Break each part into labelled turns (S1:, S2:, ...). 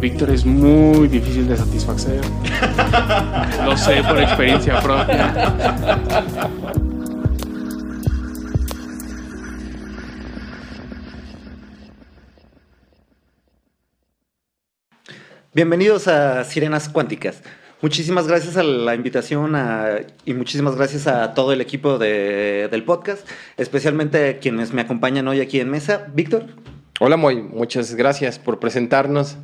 S1: Víctor es muy difícil de satisfacer. Lo sé por experiencia propia.
S2: Bienvenidos a Sirenas Cuánticas. Muchísimas gracias a la invitación a- y muchísimas gracias a todo el equipo de- del podcast, especialmente a quienes me acompañan hoy aquí en mesa. Víctor,
S3: Hola, Moy. Muchas gracias por presentarnos.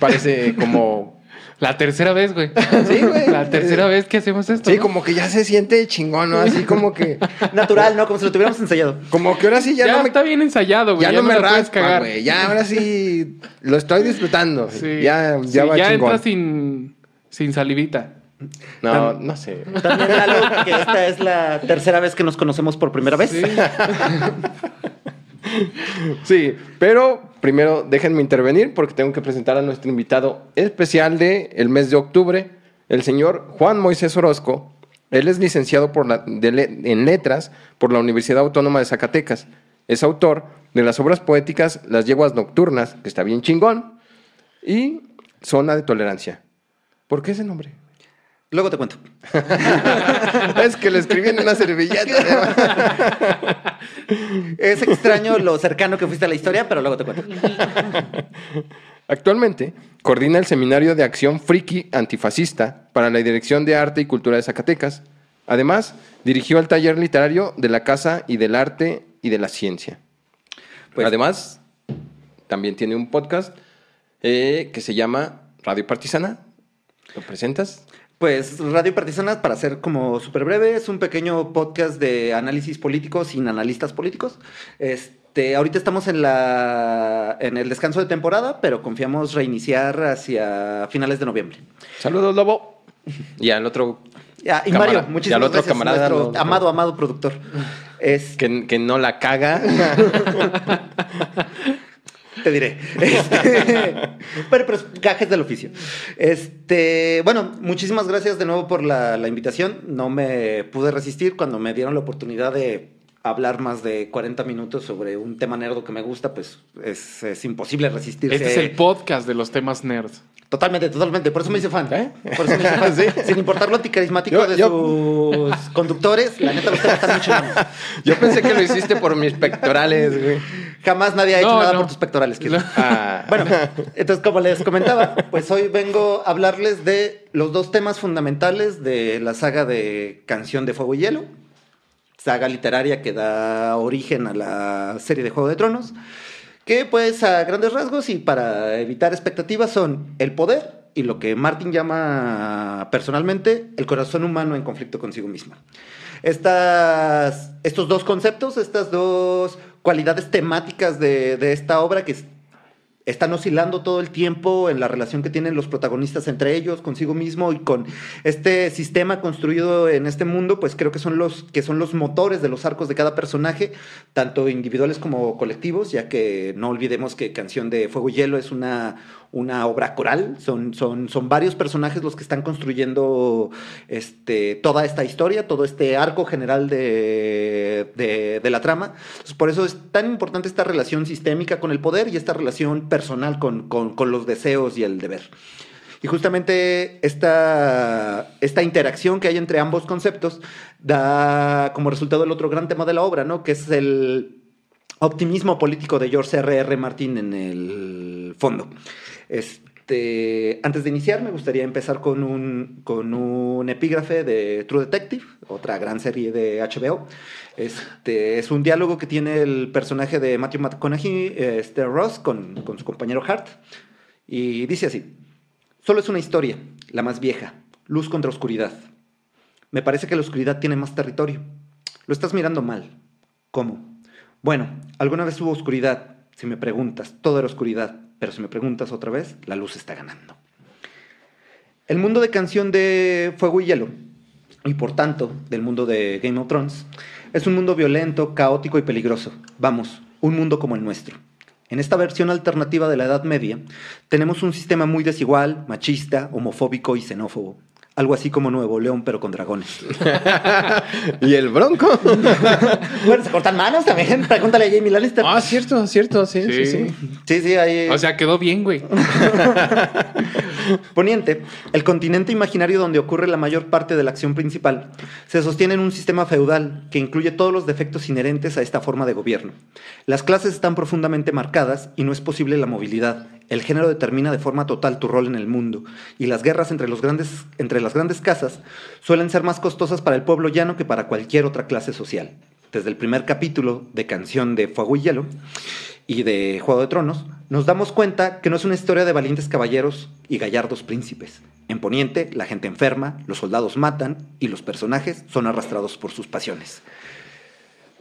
S3: Parece como.
S1: La tercera vez, güey.
S3: Sí, güey.
S1: La tercera vez que hacemos esto.
S3: Sí,
S1: ¿no?
S3: como que ya se siente chingón, ¿no? Así como que.
S2: natural, ¿no? Como si lo tuviéramos ensayado.
S3: Como que ahora sí ya,
S1: Ya,
S3: no me.
S1: está bien ensayado, güey.
S3: Ya, no me
S1: puedes
S3: raspa,
S1: cagar.
S3: güey. Ya ahora sí lo estoy disfrutando.
S1: Sí.
S3: Ya,
S1: Sí,
S3: ya va
S1: ya
S3: chingón.
S1: entra sin, sin salivita.
S3: No, no sé.
S2: También Lalo, que esta es la tercera vez que nos conocemos por primera vez.
S1: Sí.
S3: Sí, pero primero déjenme intervenir porque tengo que presentar a nuestro invitado especial de el mes de octubre, el señor Juan Moisés Orozco. Él es licenciado en letras por la Universidad Autónoma de Zacatecas. Es autor de las obras poéticas Las yeguas nocturnas, que está bien chingón, y Zona de tolerancia. ¿Por qué ese nombre?
S2: Luego te cuento.
S3: es que lo escribí en una servilleta.
S2: Es extraño lo cercano que fuiste a la historia, pero luego te cuento.
S3: Actualmente coordina el Seminario de Acción Friki Antifascista para la Dirección de Arte y Cultura de Zacatecas. Además, dirigió el taller literario de la Casa y del Arte y de la Ciencia.
S2: Pues-
S3: Además, también tiene un podcast eh, que se llama Radio Partisana. ¿Lo presentas?
S2: Pues Radio Partisanas, para ser como súper breve, es un pequeño podcast de análisis político sin analistas políticos. Este, ahorita estamos en, la, en el descanso de temporada, pero confiamos reiniciar hacia finales de noviembre.
S3: Saludos, Lobo. Y al otro
S2: y
S3: Camarada.
S2: Mario,
S3: Y
S2: muchísimas
S3: al otro
S2: gracias,
S3: camarada,
S2: nuestro
S3: no-
S2: amado, amado productor. Es,
S3: que, que no la caga.
S2: te diré. Este, pero, pero es gajes del oficio. Este, bueno, muchísimas gracias de nuevo por la, la invitación. No me pude resistir cuando me dieron la oportunidad de hablar más de 40 minutos sobre un tema nerdo que me gusta, pues es, es imposible resistirse.
S1: Este es el podcast de los temas nerds.
S2: Totalmente, totalmente. Por eso me hice fan.
S3: ¿Eh?
S2: Por eso me hice fan.
S3: Sí.
S2: Sin importar lo anticarismático
S3: Yo-
S2: de
S3: yo-
S2: sus conductores, la neta los temas están chingones.
S3: Yo pensé que lo hiciste por mis pectorales, güey.
S2: Jamás nadie ha hecho
S1: No,
S2: nada
S1: no.
S2: por tus pectorales. Kid.
S3: Ah.
S2: Bueno, entonces como les comentaba, pues hoy vengo a hablarles de los dos temas fundamentales de la saga de Canción de Fuego y Hielo, saga literaria que da origen a la serie de Juego de Tronos, que pues a grandes rasgos y para evitar expectativas son el poder y lo que Martin llama personalmente el corazón humano en conflicto consigo misma. Estas, estos dos conceptos, estas dos cualidades temáticas de, de esta obra que es- están oscilando todo el tiempo en la relación que tienen los protagonistas entre ellos, consigo mismo y con este sistema construido en este mundo, pues creo que son los que son los motores de los arcos de cada personaje, tanto individuales como colectivos, ya que no olvidemos que Canción de Fuego y Hielo es una, una obra coral, son, son, son varios personajes los que están construyendo este, toda esta historia, todo este arco general de, de, la trama. Por eso es tan importante esta relación sistémica con el poder y esta relación personal con, con, con los deseos y el deber. Y justamente esta, esta interacción que hay entre ambos conceptos da como resultado el otro gran tema de la obra, ¿no? Que es el optimismo político de George R. R. Martin en el fondo. Este, antes de iniciar, me gustaría empezar con un, con un epígrafe de True Detective, otra gran serie de HBO. Este, es un diálogo que tiene el personaje de Matthew McConaughey, este, Ross, con, con su compañero Hart. Y dice así, solo es una historia, la más vieja, luz contra oscuridad. Me parece que la oscuridad tiene más territorio. Lo estás mirando mal. ¿Cómo? Bueno, alguna vez hubo oscuridad. Si me preguntas, todo era oscuridad. Pero si me preguntas otra vez, la luz está ganando. El mundo de canción de Fuego y Hielo, y por tanto del mundo de Game of Thrones, es un mundo violento, caótico y peligroso. Vamos, un mundo como el nuestro. En esta versión alternativa de la Edad Media, tenemos un sistema muy desigual, machista, homofóbico y xenófobo. Algo así como Nuevo León, pero con dragones.
S3: ¿Y el bronco?
S2: bueno, se cortan manos también. Pregúntale a Jamie Lannister.
S3: ah, cierto, cierto, sí, sí,
S1: Sí.
S3: sí.
S2: Sí, sí, ahí.
S1: O sea, quedó bien, güey.
S2: Poniente, el continente imaginario donde ocurre la mayor parte de la acción principal, se sostiene en un sistema feudal que incluye todos los defectos inherentes a esta forma de gobierno. Las clases están profundamente marcadas y no es posible la movilidad. El género determina de forma total tu rol en el mundo, y las guerras entre, los grandes, entre las grandes casas suelen ser más costosas para el pueblo llano que para cualquier otra clase social. Desde el primer capítulo de Canción de Fuego y Hielo y de Juego de Tronos, nos damos cuenta que no es una historia de valientes caballeros y gallardos príncipes. En Poniente, la gente enferma, los soldados matan y los personajes son arrastrados por sus pasiones.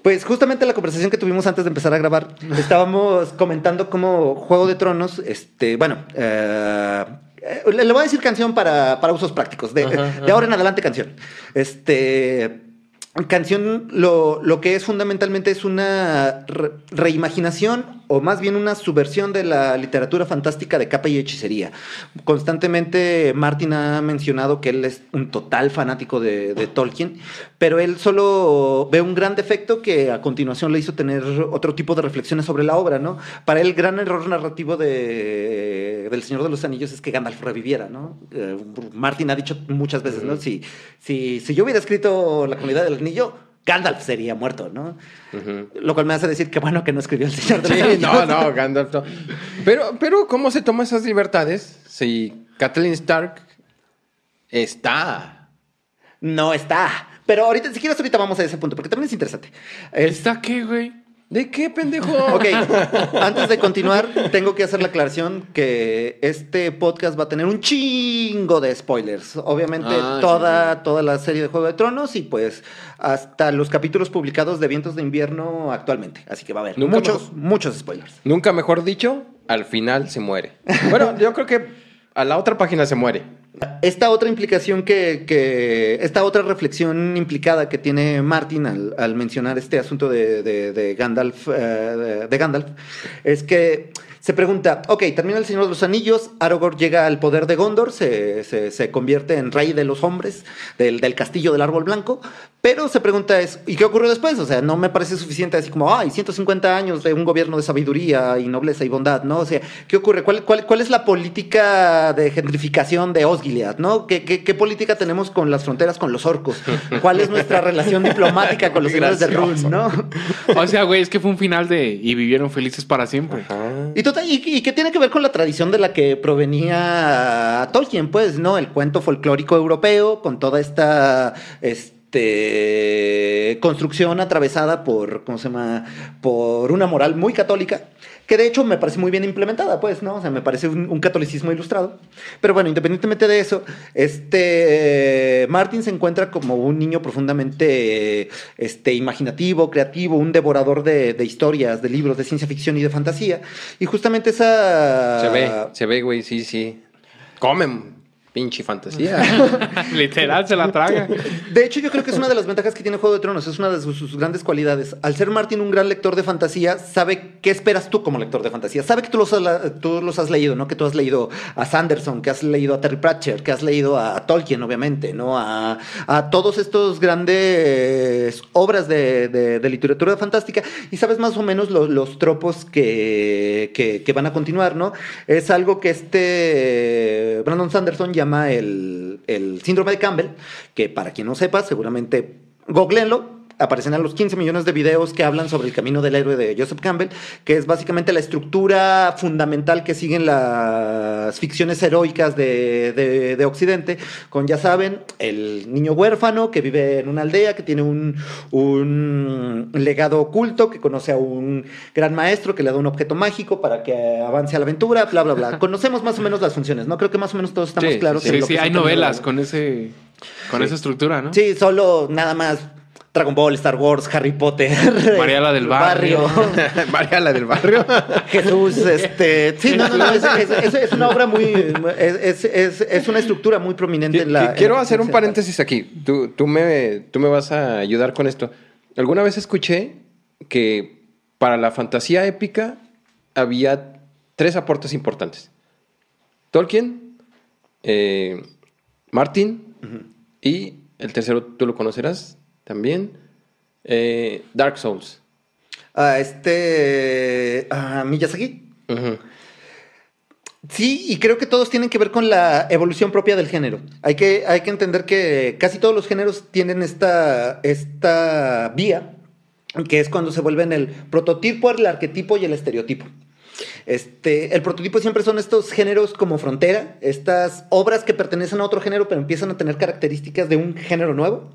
S2: Pues justamente la conversación que tuvimos antes de empezar a grabar, estábamos comentando cómo Juego de Tronos, este, bueno, eh, le, le voy a decir canción para, para usos prácticos, de, de ahora en adelante canción. Este, canción lo, lo que es fundamentalmente es una re- reimaginación o más bien una subversión de la literatura fantástica de capa y hechicería. Constantemente Martin ha mencionado que él es un total fanático de, de Tolkien, pero él solo ve un gran defecto que a continuación le hizo tener otro tipo de reflexiones sobre la obra, ¿no? Para él, el gran error narrativo de, del Señor de los Anillos es que Gandalf reviviera, ¿no? Eh, Martin ha dicho muchas veces, ¿no? Si, si, si yo hubiera escrito La comunidad del anillo, Gandalf sería muerto, ¿no? Lo cual me hace decir que bueno que no escribió el Señor de los
S3: Sí,
S2: Anillos.
S3: no, no, Gandalf no. Pero, pero, ¿cómo se toma esas libertades si Kathleen Stark está?
S2: No está. Pero ahorita, si quieres, ahorita vamos a ese punto, porque también es interesante. Es-
S1: ¿Está qué, güey?
S3: ¿De qué, pendejo?
S2: Ok, antes de continuar, tengo que hacer la aclaración que este podcast va a tener un chingo de spoilers. Obviamente,
S3: Ah,
S2: toda, toda la serie de Juego de Tronos y pues hasta los capítulos publicados de Vientos de Invierno actualmente. Así que va a haber
S3: Nunca
S2: muchos,
S3: mejor-
S2: muchos spoilers.
S3: Nunca mejor dicho, al final se muere. Bueno, yo creo que a la otra página se muere.
S2: Esta otra implicación que, que- esta otra reflexión implicada que tiene Martin al, mencionar este asunto de, Gandalf, de, de Gandalf, es que se pregunta, ok, termina el Señor de los Anillos, Aragorn llega al poder de Gondor, se, se- se convierte en rey de los hombres, del, del castillo del árbol blanco, pero se pregunta es, ¿y qué ocurrió después? O sea, no me parece suficiente así como, ay, 150 años de un gobierno de sabiduría y nobleza y bondad, ¿no? O sea, ¿qué ocurre? ¿Cuál, cuál, cuál es la política de gentrificación de Osgiliath, ¿no? ¿Qué, qué, qué política tenemos con las fronteras con los orcos? ¿Cuál es nuestra relación diplomática con los señores de Rune. ¿no?
S1: O sea, güey, es que fue un final de y vivieron felices para siempre.
S2: Y, y, y que tiene que ver con la tradición de la que provenía Tolkien, pues, ¿no? El cuento folclórico europeo, con toda esta este, construcción atravesada por, ¿cómo se llama? Por una moral muy católica, que de hecho me parece muy bien implementada, pues, ¿no? O sea, me parece un, catolicismo ilustrado. Pero bueno, independientemente de eso, este, Martin se encuentra como un niño profundamente este, imaginativo, creativo, un devorador de, de historias, de libros, de ciencia ficción y de fantasía. Y justamente esa...
S3: Se ve, se ve, güey, sí, sí. Comen, pinche fantasía.
S1: Literal, se la traga.
S2: De hecho, yo creo que es una de las ventajas que tiene Juego de Tronos, es una de sus, sus grandes cualidades. Al ser Martin un gran lector de fantasía, sabe qué esperas tú como lector de fantasía. Sabe que tú los, has- tú los has leído, ¿no? Que tú has leído a Sanderson, que has leído a Terry Pratchett, que has leído a Tolkien, obviamente, ¿no? A, a todos estos grandes obras de, de- de literatura fantástica y sabes más o menos lo- los tropos que, que- que van a continuar, ¿no? Es algo que este Brandon Sanderson llama el, el síndrome de Campbell, que para quien no sepa, seguramente googleenlo. Aparecen a los 15 millones de videos que hablan sobre el camino del héroe de Joseph Campbell, que es básicamente la estructura fundamental que siguen las ficciones heroicas de, de- de Occidente, con, ya saben, el niño huérfano que vive en una aldea, que tiene un, un legado oculto, que conoce a un gran maestro que le da un objeto mágico para que avance a la aventura, bla, bla, bla. Conocemos más o menos las funciones, ¿no? Creo que más o menos todos estamos
S3: Sí,
S2: claros.
S3: sí,
S2: en
S1: Sí,
S2: lo
S1: sí,
S2: que
S1: hay novelas con ese con esa estructura, ¿no?
S2: Sí, solo nada más Dragon Ball, Star Wars, Harry Potter,
S1: María la del barrio.
S3: María la del barrio.
S2: Jesús, este. Sí, no, no, no. Es, es- es- es una obra muy. Es, es- una estructura muy prominente en la. en
S3: Quiero
S2: la
S3: hacer un paréntesis aquí. Tú, tú, me, tú me vas a ayudar con esto. Alguna vez escuché que para la fantasía épica había tres aportes importantes. Tolkien, eh, Martin y el tercero tú lo conocerás también, eh, Dark Souls.
S2: Ah, este. ah, Miyazaki. Sí, y creo que todos tienen que ver con la evolución propia del género. Hay que, hay que entender que casi todos los géneros tienen esta, esta vía, que es cuando se vuelven el prototipo, el arquetipo y el estereotipo. Este, el prototipo siempre son estos géneros como frontera, estas obras que pertenecen a otro género, pero empiezan a tener características de un género nuevo.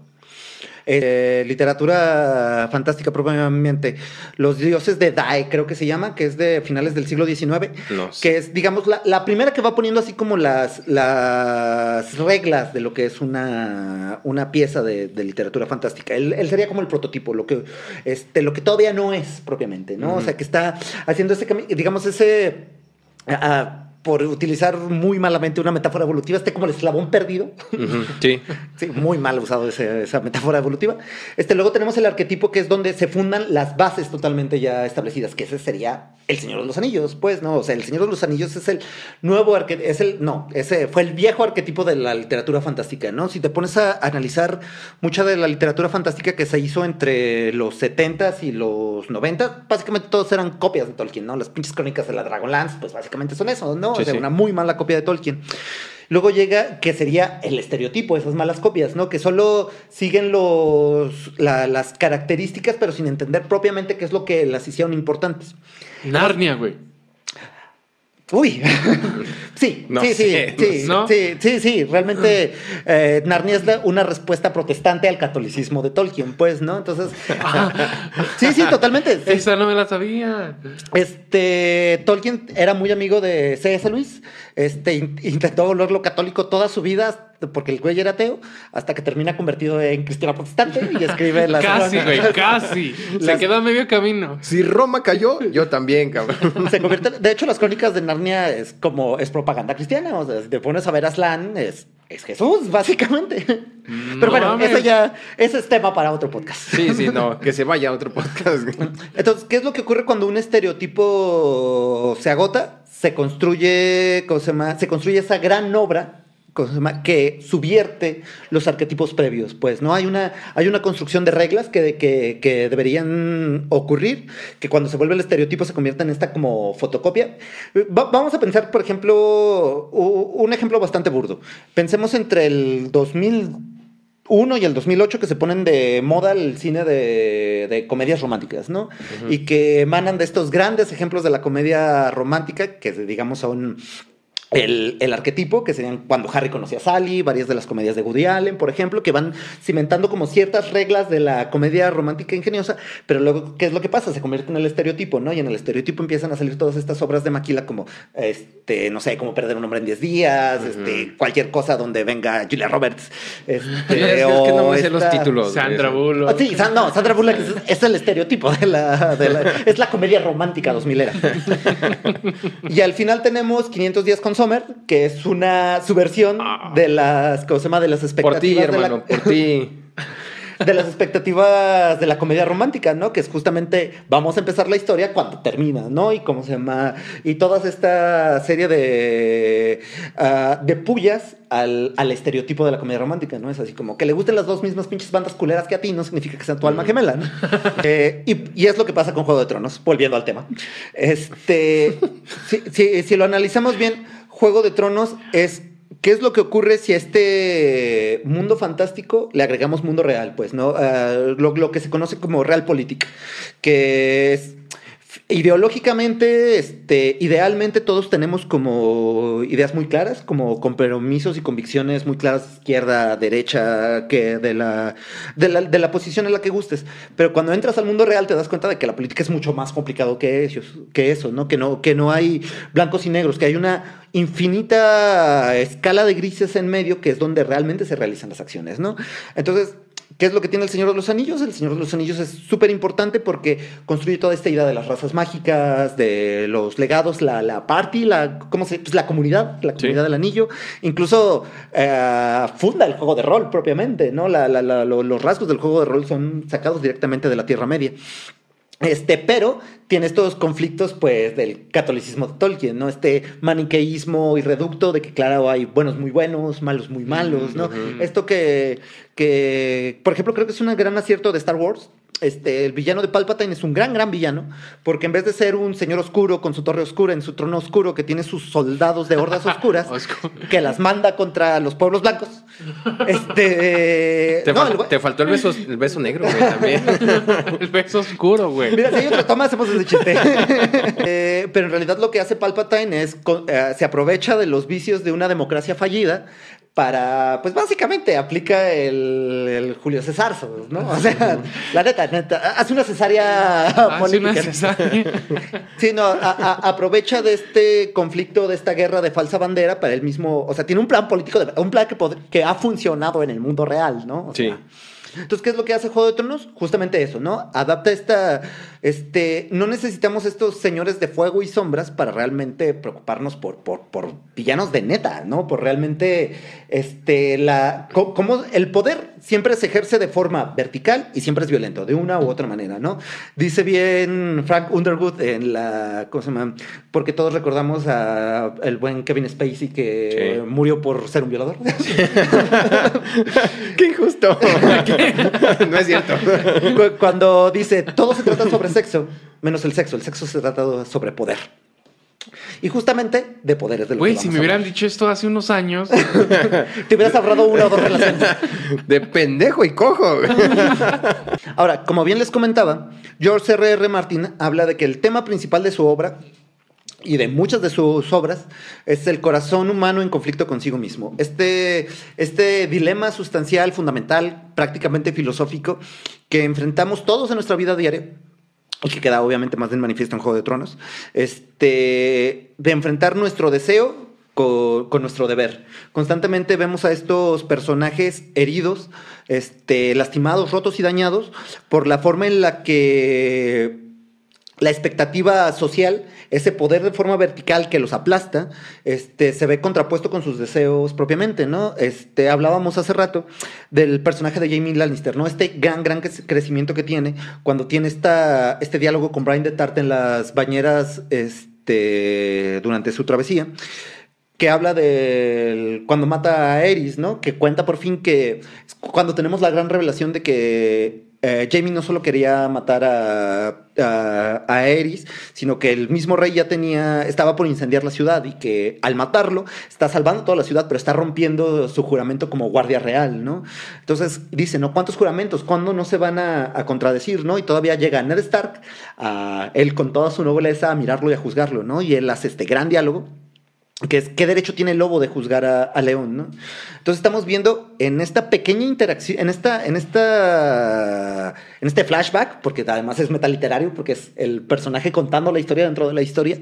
S2: Eh, literatura fantástica propiamente. Los dioses de Dae, creo que se llama, que es de finales del siglo XIX.
S3: No sé.
S2: Que es, digamos, la, la primera que va poniendo así como las, las reglas de lo que es una, una pieza de, de literatura fantástica. Él, él sería como el prototipo, lo que, este, lo que todavía no es propiamente, ¿no? O sea, que está haciendo ese camino, digamos, ese. Por utilizar muy malamente una metáfora evolutiva, este como el eslabón perdido.
S3: Sí.
S2: Sí, muy mal usado ese- esa metáfora evolutiva. Este, luego tenemos el arquetipo que es donde se fundan las bases totalmente ya establecidas, que ese sería el Señor de los Anillos, pues, ¿no? O sea, el Señor de los Anillos es el nuevo arquetipo, es el, no, ese fue el viejo arquetipo de la literatura fantástica, ¿no? Si te pones a analizar mucha de la literatura fantástica que se hizo entre los 70s y los 90, básicamente todos eran copias de Tolkien, ¿no? Las pinches crónicas de la Dragonlance, pues básicamente son eso, ¿no?
S3: Sí,
S2: o sea,
S3: sí.
S2: una muy mala copia de Tolkien. Luego llega que sería el estereotipo, esas malas copias, ¿no? Que solo siguen los, la- las características, pero sin entender propiamente qué es lo que las hicieron importantes.
S1: Narnia, güey.
S2: Uy, sí,
S3: No
S2: sí, sí,
S3: sé,
S2: sí,
S1: no
S2: sí, sí, sí, realmente eh, Narnia es la- una respuesta protestante al catolicismo de Tolkien, pues, ¿no? Entonces, sí, sí, totalmente. sí.
S1: Esa no me la sabía.
S2: Este, Tolkien era muy amigo de C.S. Lewis. Este, in- intentó volverlo católico toda su vida porque el güey era ateo, hasta que termina convertido en cristiano protestante y escribe las
S1: Casi, güey, casi. Se quedó a medio camino.
S3: Si Roma cayó, yo también, cabrón.
S2: Se convierte, de hecho, las crónicas de Narnia es como es propaganda cristiana. O sea, si te pones a ver a Aslan, es, es Jesús, básicamente. Pero bueno, eso ya, ese es tema para otro podcast.
S3: Sí, sí, no, que se vaya a otro podcast.
S2: Entonces, ¿qué es lo que ocurre cuando un estereotipo se agota? Se construye, ¿cómo se llama? Se construye esa gran obra. Que subvierte los arquetipos previos. Pues no hay una, hay una construcción de reglas que, que, que deberían ocurrir, que cuando se vuelve el estereotipo se convierta en esta como fotocopia. Va- vamos a pensar, por ejemplo, un ejemplo bastante burdo. Pensemos entre el 2000 uno y el 2008 que se ponen de moda el cine de, de comedias románticas, ¿no? Y que emanan de estos grandes ejemplos de la comedia romántica, que digamos son el, el arquetipo, que serían cuando Harry conocía a Sally, varias de las comedias de Woody Allen, por ejemplo, que van cimentando como ciertas reglas de la comedia romántica ingeniosa, pero luego, ¿qué es lo que pasa? Se convierte en el estereotipo, ¿no? Y en el estereotipo empiezan a salir todas estas obras de maquila como, este, no sé, como perder un hombre en 10 días, este, cualquier cosa donde venga Julia Roberts. Este,
S3: es, es que no me sé los
S2: esta-
S3: títulos.
S1: Sandra. Bullock.
S2: Ah, Sí, San- no, Sandra Bullock es, es el estereotipo de la, de la- Es la comedia romántica 2000 era. y al final tenemos 500 días con Sommer, que es una subversión de las, ¿cómo se llama? De las expectativas.
S3: Por ti,
S2: de la-
S3: hermano, por ti.
S2: de las expectativas de la comedia romántica, ¿no? Que es justamente vamos a empezar la historia cuando termina, ¿no? Y cómo se llama y toda esta serie de ah, de pullas al, al estereotipo de la comedia romántica, ¿no? Es así como que le gusten las dos mismas pinches bandas culeras que a ti no significa que sean tu alma gemela, ¿no? Eh, y, y es lo que pasa con Juego de Tronos, volviendo al tema. Este, si, si- si lo analizamos bien, Juego de Tronos es ¿Qué es lo que ocurre si a este mundo fantástico le agregamos mundo real? Pues, ¿no? Ah, lo, lo que se conoce como realpolitik, que es ideológicamente, este, idealmente todos tenemos como ideas muy claras, como compromisos y convicciones muy claras, izquierda, derecha, que de la, de la, de la posición en la que gustes. Pero cuando entras al mundo real te das cuenta de que la política es mucho más complicado que eso, que eso ¿no? Que, no, que no hay blancos y negros, que hay una infinita escala de grises en medio que es donde realmente se realizan las acciones, ¿no? Entonces, ¿Qué es lo que tiene el Señor de los Anillos? El Señor de los Anillos es súper importante porque construye toda esta idea de las razas mágicas, de los legados, la, la party, la, ¿cómo se, pues la comunidad, la comunidad del anillo. Incluso eh, funda el juego de rol propiamente, ¿no? La- la- la- lo- los rasgos del juego de rol son sacados directamente de la Tierra Media. Este, pero tiene estos conflictos, pues, del catolicismo de Tolkien, ¿no? Este maniqueísmo y reducto de que, claro, hay buenos muy buenos, malos muy malos, ¿no? Esto que, que, por ejemplo, creo que es un gran acierto de Star Wars. Este, el villano de Palpatine es un gran, gran villano, porque en vez de ser un señor oscuro con su torre oscura en su trono oscuro que tiene sus soldados de hordas oscuras,
S1: Oscuro.
S2: que las manda contra los pueblos blancos, este...
S3: Te,
S2: no,
S3: fal-
S2: el güey-
S3: te faltó el beso, el beso negro, güey, también.
S1: El beso oscuro, güey.
S2: Mira, si hay otra toma, hacemos ese chiste. Eh, pero en realidad lo que hace Palpatine es, eh, se aprovecha de los vicios de una democracia fallida para, pues básicamente aplica el, el Julio César, ¿no? O sea, la neta, neta, hace una cesárea
S1: Hace una
S2: política.
S1: cesárea.
S2: Sí, no, a- a- aprovecha de este conflicto, de esta guerra de falsa bandera para él mismo, o sea, tiene un plan político, de- un plan que ha funcionado en el mundo real, ¿no? O
S3: Sí.
S2: sea, entonces, ¿qué es lo que hace Juego de Tronos? Justamente eso, ¿no? Adapta esta, este, no necesitamos estos señores de fuego y sombras para realmente preocuparnos por, por, por villanos de neta, ¿no? Por realmente, este, la, co- como el poder siempre se ejerce de forma vertical y siempre es violento, de una u otra manera, ¿no? Dice bien Frank Underwood en la, ¿cómo se llama? Porque todos recordamos a el buen Kevin Spacey que
S3: Sí.
S2: murió por ser un violador.
S3: ¡Qué injusto! no es cierto.
S2: Cu- Cuando dice, todo se trata sobre sexo, menos el sexo, el sexo se trata sobre poder. Y justamente de poderes de lo
S1: Güey, si me hubieran dicho esto hace unos años.
S2: Te hubieras ahorrado una o dos relaciones.
S3: De pendejo y cojo.
S2: Ahora, como bien les comentaba, George R. R. Martin habla de que el tema principal de su obra y de muchas de sus obras es el corazón humano en conflicto consigo mismo. Este, este dilema sustancial, fundamental, prácticamente filosófico, que enfrentamos todos en nuestra vida diaria y que queda obviamente más en manifiesto en Juego de Tronos, este, de enfrentar nuestro deseo con, con nuestro deber. Constantemente vemos a estos personajes heridos, este, lastimados, rotos y dañados por la forma en la que la expectativa social, ese poder de forma vertical que los aplasta, este, se ve contrapuesto con sus deseos propiamente, ¿no? Este, hablábamos hace rato del personaje de Jamie Lannister, ¿no? Este gran, gran cre- crecimiento que tiene cuando tiene esta, este diálogo con Brian de Tart en las bañeras este, durante su travesía que habla de cuando mata a Eris, ¿no? Que cuenta por fin que cuando tenemos la gran revelación de que eh, Jamie no solo quería matar a, a, Eris, sino que el mismo rey ya tenía, estaba por incendiar la ciudad y que al matarlo está salvando toda la ciudad, pero está rompiendo su juramento como guardia real, ¿no? Entonces dice, ¿no? ¿Cuántos juramentos? ¿Cuándo no se van a, a contradecir, ¿no? Y todavía llega Ned Stark, a él con toda su nobleza a mirarlo y a juzgarlo, ¿no? Y él hace este gran diálogo que es qué derecho tiene el lobo de juzgar a, a León, ¿no? Entonces estamos viendo en esta pequeña interacción, en esta, en esta, en este flashback, porque además es metaliterario, porque es el personaje contando la historia dentro de la historia.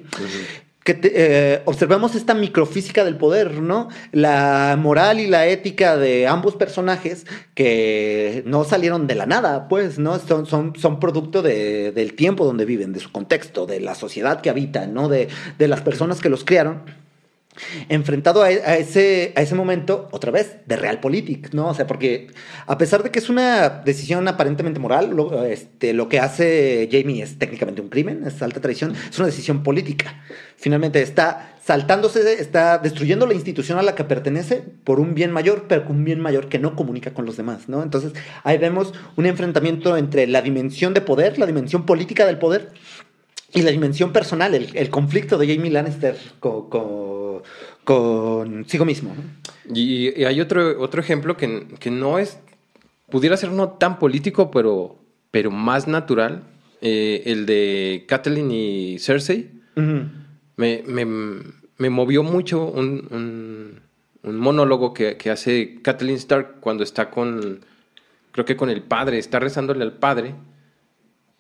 S2: Que te- eh, observamos esta microfísica del poder, ¿no? La moral y la ética de ambos personajes que no salieron de la nada, pues, ¿no? Son, son, son producto de- del tiempo donde viven, de su contexto, de la sociedad que habitan, ¿no? De, de las personas que los criaron enfrentado a, a ese, momento, otra vez, de realpolitik, ¿no? O sea, porque a pesar de que es una decisión aparentemente moral, lo, este, lo que hace Jamie es técnicamente un crimen, es alta traición, es una decisión política. Finalmente está saltándose, está destruyendo la institución a la que pertenece por un bien mayor, pero un bien mayor que no comunica con los demás, ¿no? Entonces, ahí vemos un enfrentamiento entre la dimensión de poder, la dimensión política del poder, y la dimensión personal, el, conflicto de Jamie Lannister con, consigo mismo.
S3: Y, y hay otro, otro ejemplo que, que no es, pudiera ser no tan político, pero, pero más natural, eh, el de Catelyn y Cersei. Me, me, me movió mucho un, un, un monólogo que, que hace Kathleen Stark cuando está con, creo que con el padre, está rezándole al padre.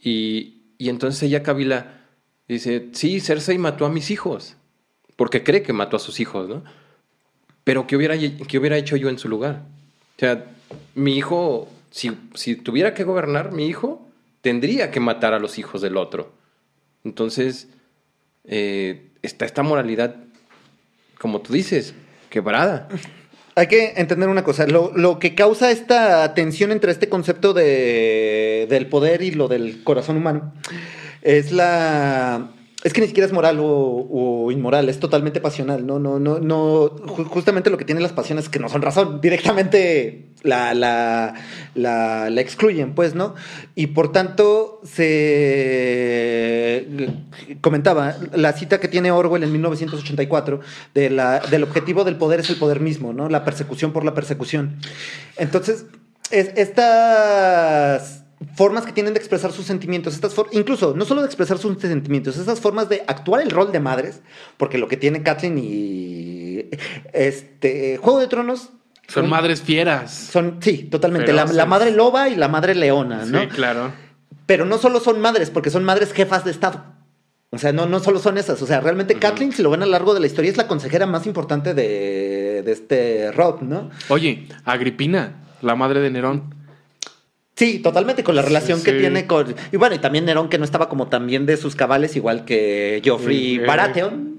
S3: Y, y entonces ella, Kabila, dice, sí, Cersei mató a mis hijos, porque cree que mató a sus hijos, ¿no? Pero ¿qué hubiera, qué hubiera hecho yo en su lugar? O sea, mi hijo si, si tuviera que gobernar mi hijo, tendría que matar a los hijos del otro. Entonces, eh, está esta moralidad, como tú dices, quebrada.
S2: Hay que entender una cosa, lo, lo que causa esta tensión entre este concepto de, del poder y lo del corazón humano es la... Es que ni siquiera es moral o, inmoral, es totalmente pasional, ¿no? No, no, no. ju- Justamente lo que tienen las pasiones es que no son razón, directamente la, la, la, excluyen, pues, ¿no? Y por tanto, se comentaba la cita que tiene Orwell en 1984 de del objetivo del poder es el poder mismo, ¿no? La persecución por la persecución. Entonces, es- estas formas que tienen de expresar sus sentimientos, estas incluso no solo de expresar sus sentimientos, estas formas de actuar el rol de madres, porque lo que tiene Kathleen y este Juego de Tronos
S1: Son madres fieras.
S2: son sí, totalmente la, madre loba y la madre leona, ¿no?
S1: Sí, claro.
S2: Pero no solo son madres, porque son madres jefas de Estado. O sea, no, no solo son esas. O sea, realmente Kathleen, si lo ven a lo largo de la historia, es la consejera más importante de, de este Rob, ¿no?
S1: Oye, Agripina, la madre de Nerón.
S2: Sí, totalmente, con la
S1: Sí,
S2: relación que tiene con... Y bueno, y también Nerón, que no estaba como también de sus cabales, igual que Joffrey
S1: eh.
S2: Baratheon.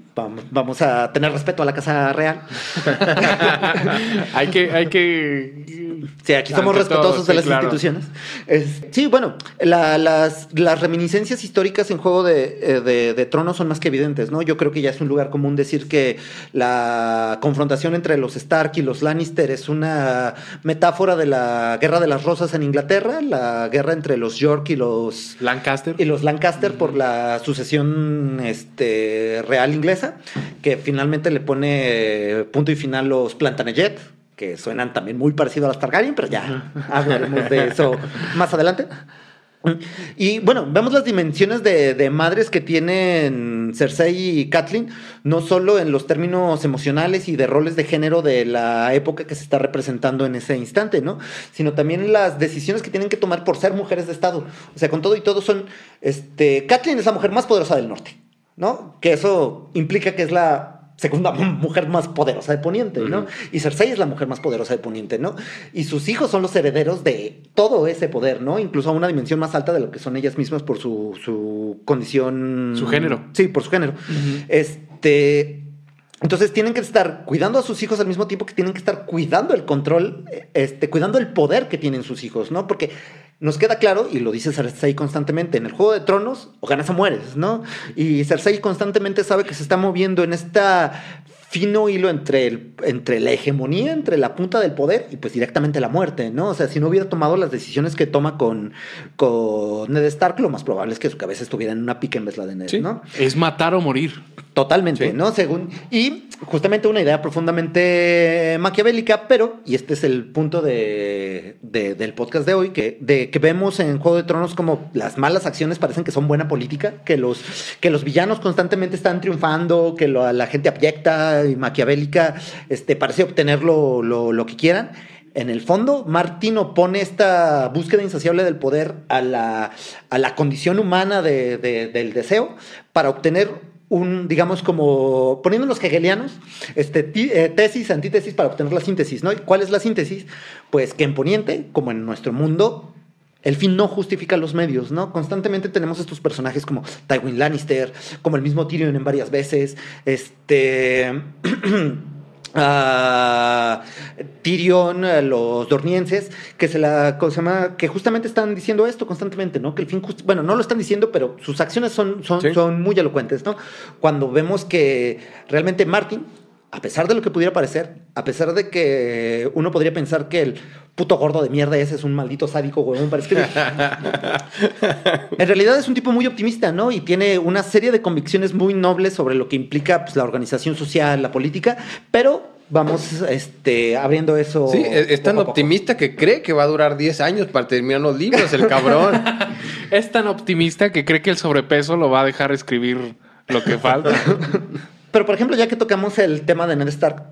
S2: Vamos, a tener respeto a la Casa Real.
S1: hay que, hay que.
S2: Sí, aquí somos
S1: Ante todo,
S2: respetuosos de las
S1: claro.
S2: instituciones. Es- sí, bueno, la- las, las reminiscencias históricas en Juego de, eh, de- de Tronos son más que evidentes, ¿no? Yo creo que ya es un lugar común decir que la confrontación entre los Stark y los Lannister es una metáfora de la Guerra de las Rosas en Inglaterra, la guerra entre los York y los
S1: Lancaster.
S2: y los Lancaster por la sucesión este, real inglesa, que finalmente le pone punto y final los Plantagenet, que suenan también muy parecido a los Targaryen, pero ya hablaremos de eso más adelante. Y bueno, vemos las dimensiones de, de madres que tienen Cersei y Kathleen, no solo en los términos emocionales y de roles de género de la época que se está representando en ese instante, ¿no? Sino también las decisiones que tienen que tomar por ser mujeres de Estado. O sea, con todo y todo son, este, Kathleen es la mujer más poderosa del norte, ¿no? Que eso implica que es la segunda mujer más poderosa de Poniente, ¿no? Y Cersei es la mujer más poderosa de Poniente, ¿no? Y sus hijos son los herederos de todo ese poder, ¿no? Incluso a una dimensión más alta de lo que son ellas mismas por su, su condición...
S1: Su género.
S2: Sí, por su género. Este... Entonces tienen que estar cuidando a sus hijos al mismo tiempo que tienen que estar cuidando el control, este, cuidando el poder que tienen sus hijos, ¿no? Porque nos queda claro, y lo dice Cersei constantemente, en el Juego de Tronos o ganas o mueres, ¿no? Y Cersei constantemente sabe que se está moviendo en esta fino hilo entre, el, entre la hegemonía, entre la punta del poder y pues directamente la muerte, ¿no? O sea, si no hubiera tomado las decisiones que toma con, con Ned Stark, lo más probable es que su cabeza estuviera en una pica en vez de la de Ned,
S3: Sí.
S2: ¿no?
S1: Es matar o morir.
S2: Totalmente,
S3: Sí.
S2: ¿no? Según. Y justamente una idea profundamente maquiavélica, pero, y este es el punto de, de- del podcast de hoy, que, de, que vemos en Juego de Tronos como las malas acciones parecen que son buena política, que los, que los villanos constantemente están triunfando, que lo- la gente abyecta y maquiavélica este, parece obtener lo, que quieran. En el fondo, Martín opone esta búsqueda insaciable del poder a la, a la condición humana de- de- del deseo para obtener un, digamos, como poniendo los hegelianos, este, eh, tesis, antítesis para obtener la síntesis, ¿no? ¿Y ¿Cuál es la síntesis? Pues que en Poniente, como en nuestro mundo, el fin no justifica los medios, ¿no? Constantemente tenemos estos personajes como Tywin Lannister, como el mismo Tyrion en varias veces, este... ah, Tyrion, eh, los dornienses, que se la ¿cómo se llama? que justamente están diciendo esto constantemente, ¿no? Que el fin just- bueno, no lo están diciendo, pero sus acciones son, son,
S3: Sí.
S2: son muy elocuentes, ¿no? Cuando vemos que realmente Martin, a pesar de lo que pudiera parecer, a pesar de que uno podría pensar que el puto gordo de mierda ese es un maldito sádico, huevón, para escribir. en realidad es un tipo muy optimista, ¿no? Y tiene una serie de convicciones muy nobles sobre lo que implica pues, la organización social, la política, pero vamos este, abriendo eso.
S3: Sí, es, tan
S2: poco a poco.
S3: optimista que cree que va a durar 10 años para terminar los libros, el cabrón.
S1: Es tan optimista que cree que el sobrepeso lo va a dejar escribir lo que falta.
S2: Pero, por ejemplo, ya que tocamos el tema de Ned Stark,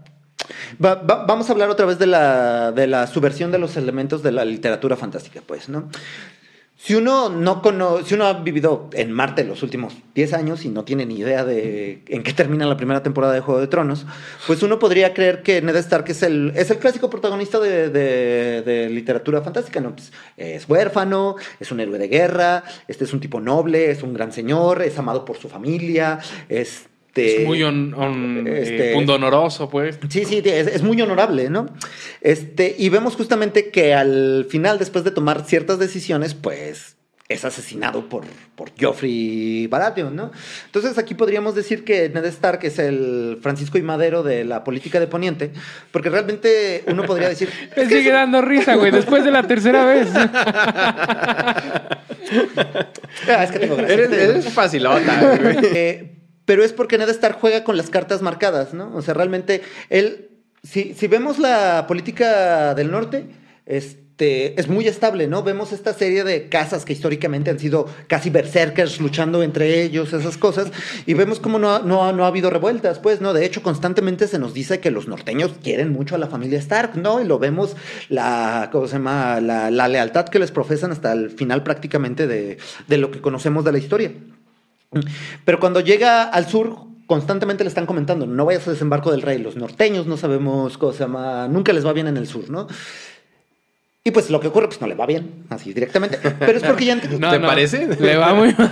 S2: va- va- vamos a hablar otra vez de la, de la subversión de los elementos de la literatura fantástica, pues, ¿no? Si uno no cono- si uno ha vivido en Marte los últimos 10 años y no tiene ni idea de en qué termina la primera temporada de Juego de Tronos, pues uno podría creer que Ned Stark es el, es el clásico protagonista de, de- literatura fantástica, ¿no? Pues, es huérfano, es un héroe de guerra, este es un tipo noble, es un gran señor, es amado por su familia, este...
S1: Es muy hon- hon- eh,
S2: este-
S1: pundonoroso, pues.
S2: Sí, sí, es, es muy honorable, ¿no? Este, y vemos justamente que al final, después de tomar ciertas decisiones, pues es asesinado por, por Joffrey Baratheon, ¿no? Entonces aquí podríamos decir que Ned Stark es el Francisco y Madero de la política de Poniente, porque realmente uno podría decir...
S1: Me
S2: es que
S1: sigue dando risa, güey, después de la tercera vez.
S2: Ah, es que tengo gracia.
S3: Eres, eres facilota, güey.
S2: Eh, pero es porque Ned Stark juega con las cartas marcadas, ¿no? O sea, realmente él, si, si vemos la política del norte, este, es muy estable, ¿no? Vemos esta serie de casas que históricamente han sido casi berserkers luchando entre ellos, esas cosas, y vemos cómo no ha, no, no ha habido revueltas, pues, ¿no? De hecho, constantemente se nos dice que los norteños quieren mucho a la familia Stark, ¿no? Y lo vemos, la, ¿cómo se llama? La, la lealtad que les profesan hasta el final prácticamente de, de lo que conocemos de la historia. Pero cuando llega al sur, constantemente le están comentando, no vayas a desembarco del rey, los norteños no sabemos llama, nunca les va bien en el sur, ¿no? Y pues lo que ocurre, pues no le va bien, así directamente. Pero es porque ya entra,
S1: No,
S3: ¿Te
S1: no,
S3: parece?
S1: Le va muy mal.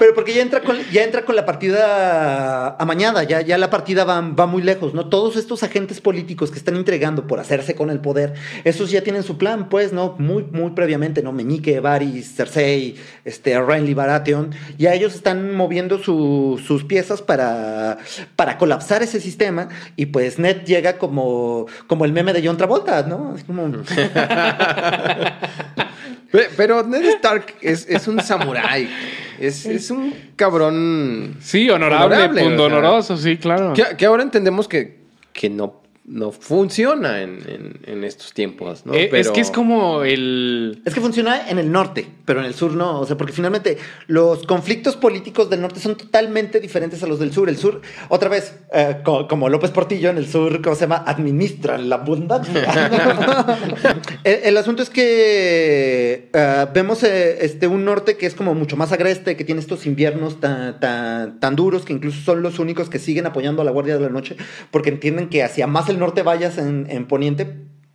S2: pero porque ya entra con, ya entra con la partida amañada, ya, ya la partida va, va muy lejos, ¿no? Todos estos agentes políticos que están entregando por hacerse con el poder, esos ya tienen su plan, pues, ¿no? Muy, muy previamente, ¿no? Meñique, Varys, Cersei, este, Renly Baratheon, ya ellos están moviendo su- sus piezas para, para colapsar ese sistema y pues Ned llega como, como el meme de John Travolta, ¿no? Así como...
S3: Pe- Pero Ned Stark es, es un samurái. Es, es un cabrón.
S1: Sí, honorable,
S3: Honorable, o sea.
S1: pundonoroso, sí, claro.
S3: Que, que ahora entendemos que, que no, no funciona en, en- en estos tiempos, ¿no?
S1: Eh, Es que es como el...
S2: Es que funciona en el norte, pero en el sur no. O sea, porque finalmente los conflictos políticos del norte son totalmente diferentes a los del sur. El sur, otra vez, eh, co- como López Portillo en el sur, ¿cómo se llama? Administran la abundancia. el, el asunto es que eh, vemos eh, este, un norte que es como mucho más agreste, que tiene estos inviernos tan, tan, tan duros, que incluso son los únicos que siguen apoyando a la Guardia de la Noche, porque entienden que hacia más el norte vayas en, en Poniente,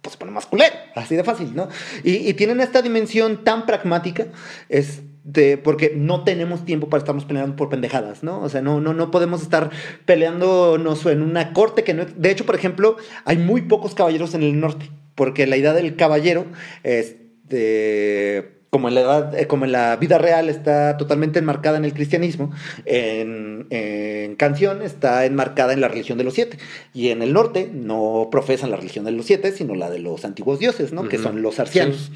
S2: pues se pone más culero, así de fácil, ¿no? Y, tienen esta dimensión tan pragmática, este, porque no tenemos tiempo para estarnos peleando por pendejadas, ¿no? O sea, no, no, no podemos estar peleándonos en una corte que no... De hecho, por ejemplo, hay muy pocos caballeros en el norte, porque la idea del caballero, este como en la edad, eh, como en la vida real está totalmente enmarcada en el cristianismo, en, en canción está enmarcada en la religión de los siete. Y en el norte no profesan la religión de los siete, sino la de los antiguos dioses, ¿no? Que son los arcianos.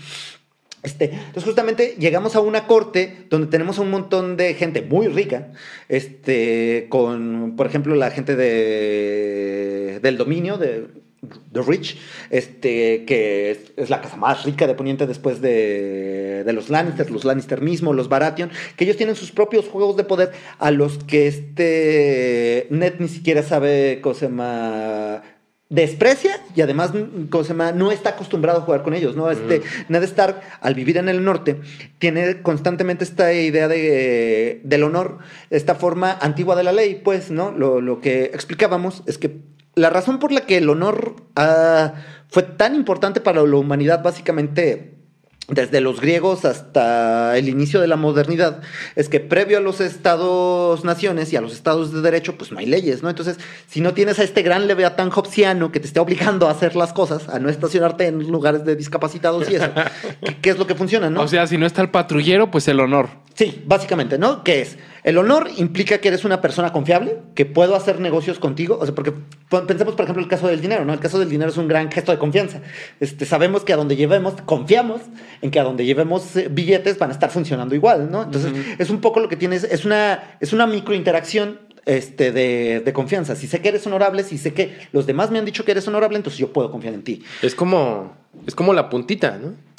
S2: Este, entonces justamente llegamos a una corte donde tenemos a un montón de gente muy rica, este, con, por ejemplo, la gente de, del dominio, de The Rich, este, que es, es la casa más rica de Poniente después de, de los Lannister, los Lannister mismo, los Baratheon, que ellos tienen sus propios juegos de poder a los que este Ned ni siquiera sabe cómo se llama desprecia y además ¿cómo se llama? no está acostumbrado a jugar con ellos, ¿no? Este, Ned Stark, al vivir en el norte, tiene constantemente esta idea de, del honor, esta forma antigua de la ley, pues, ¿no? Lo, lo que explicábamos es que la razón por la que el honor ah, fue tan importante para la humanidad, básicamente desde los griegos hasta el inicio de la modernidad, es que previo a los estados-naciones y a los estados de derecho, pues no hay leyes, ¿no? Entonces, si no tienes a este gran leviatán hobbesiano que te esté obligando a hacer las cosas, a no estacionarte en lugares de discapacitados y eso, ¿qué, qué es lo que funciona, no?
S1: O sea, si no está el patrullero, pues el honor.
S2: Sí, básicamente, ¿no? ¿Qué es? El honor implica que eres una persona confiable, que puedo hacer negocios contigo. O sea, porque pensemos, por ejemplo, el caso del dinero, ¿no? El caso del dinero es un gran gesto de confianza. Este, sabemos que a donde llevemos, confiamos en que a donde llevemos eh, billetes van a estar funcionando igual, ¿no? Entonces, es un poco lo que tienes, es una, es una microinteracción este, de, de confianza. Si sé que eres honorable, si sé que los demás me han dicho que eres honorable, entonces yo puedo confiar en ti.
S3: Es como, es como la puntita, ¿no?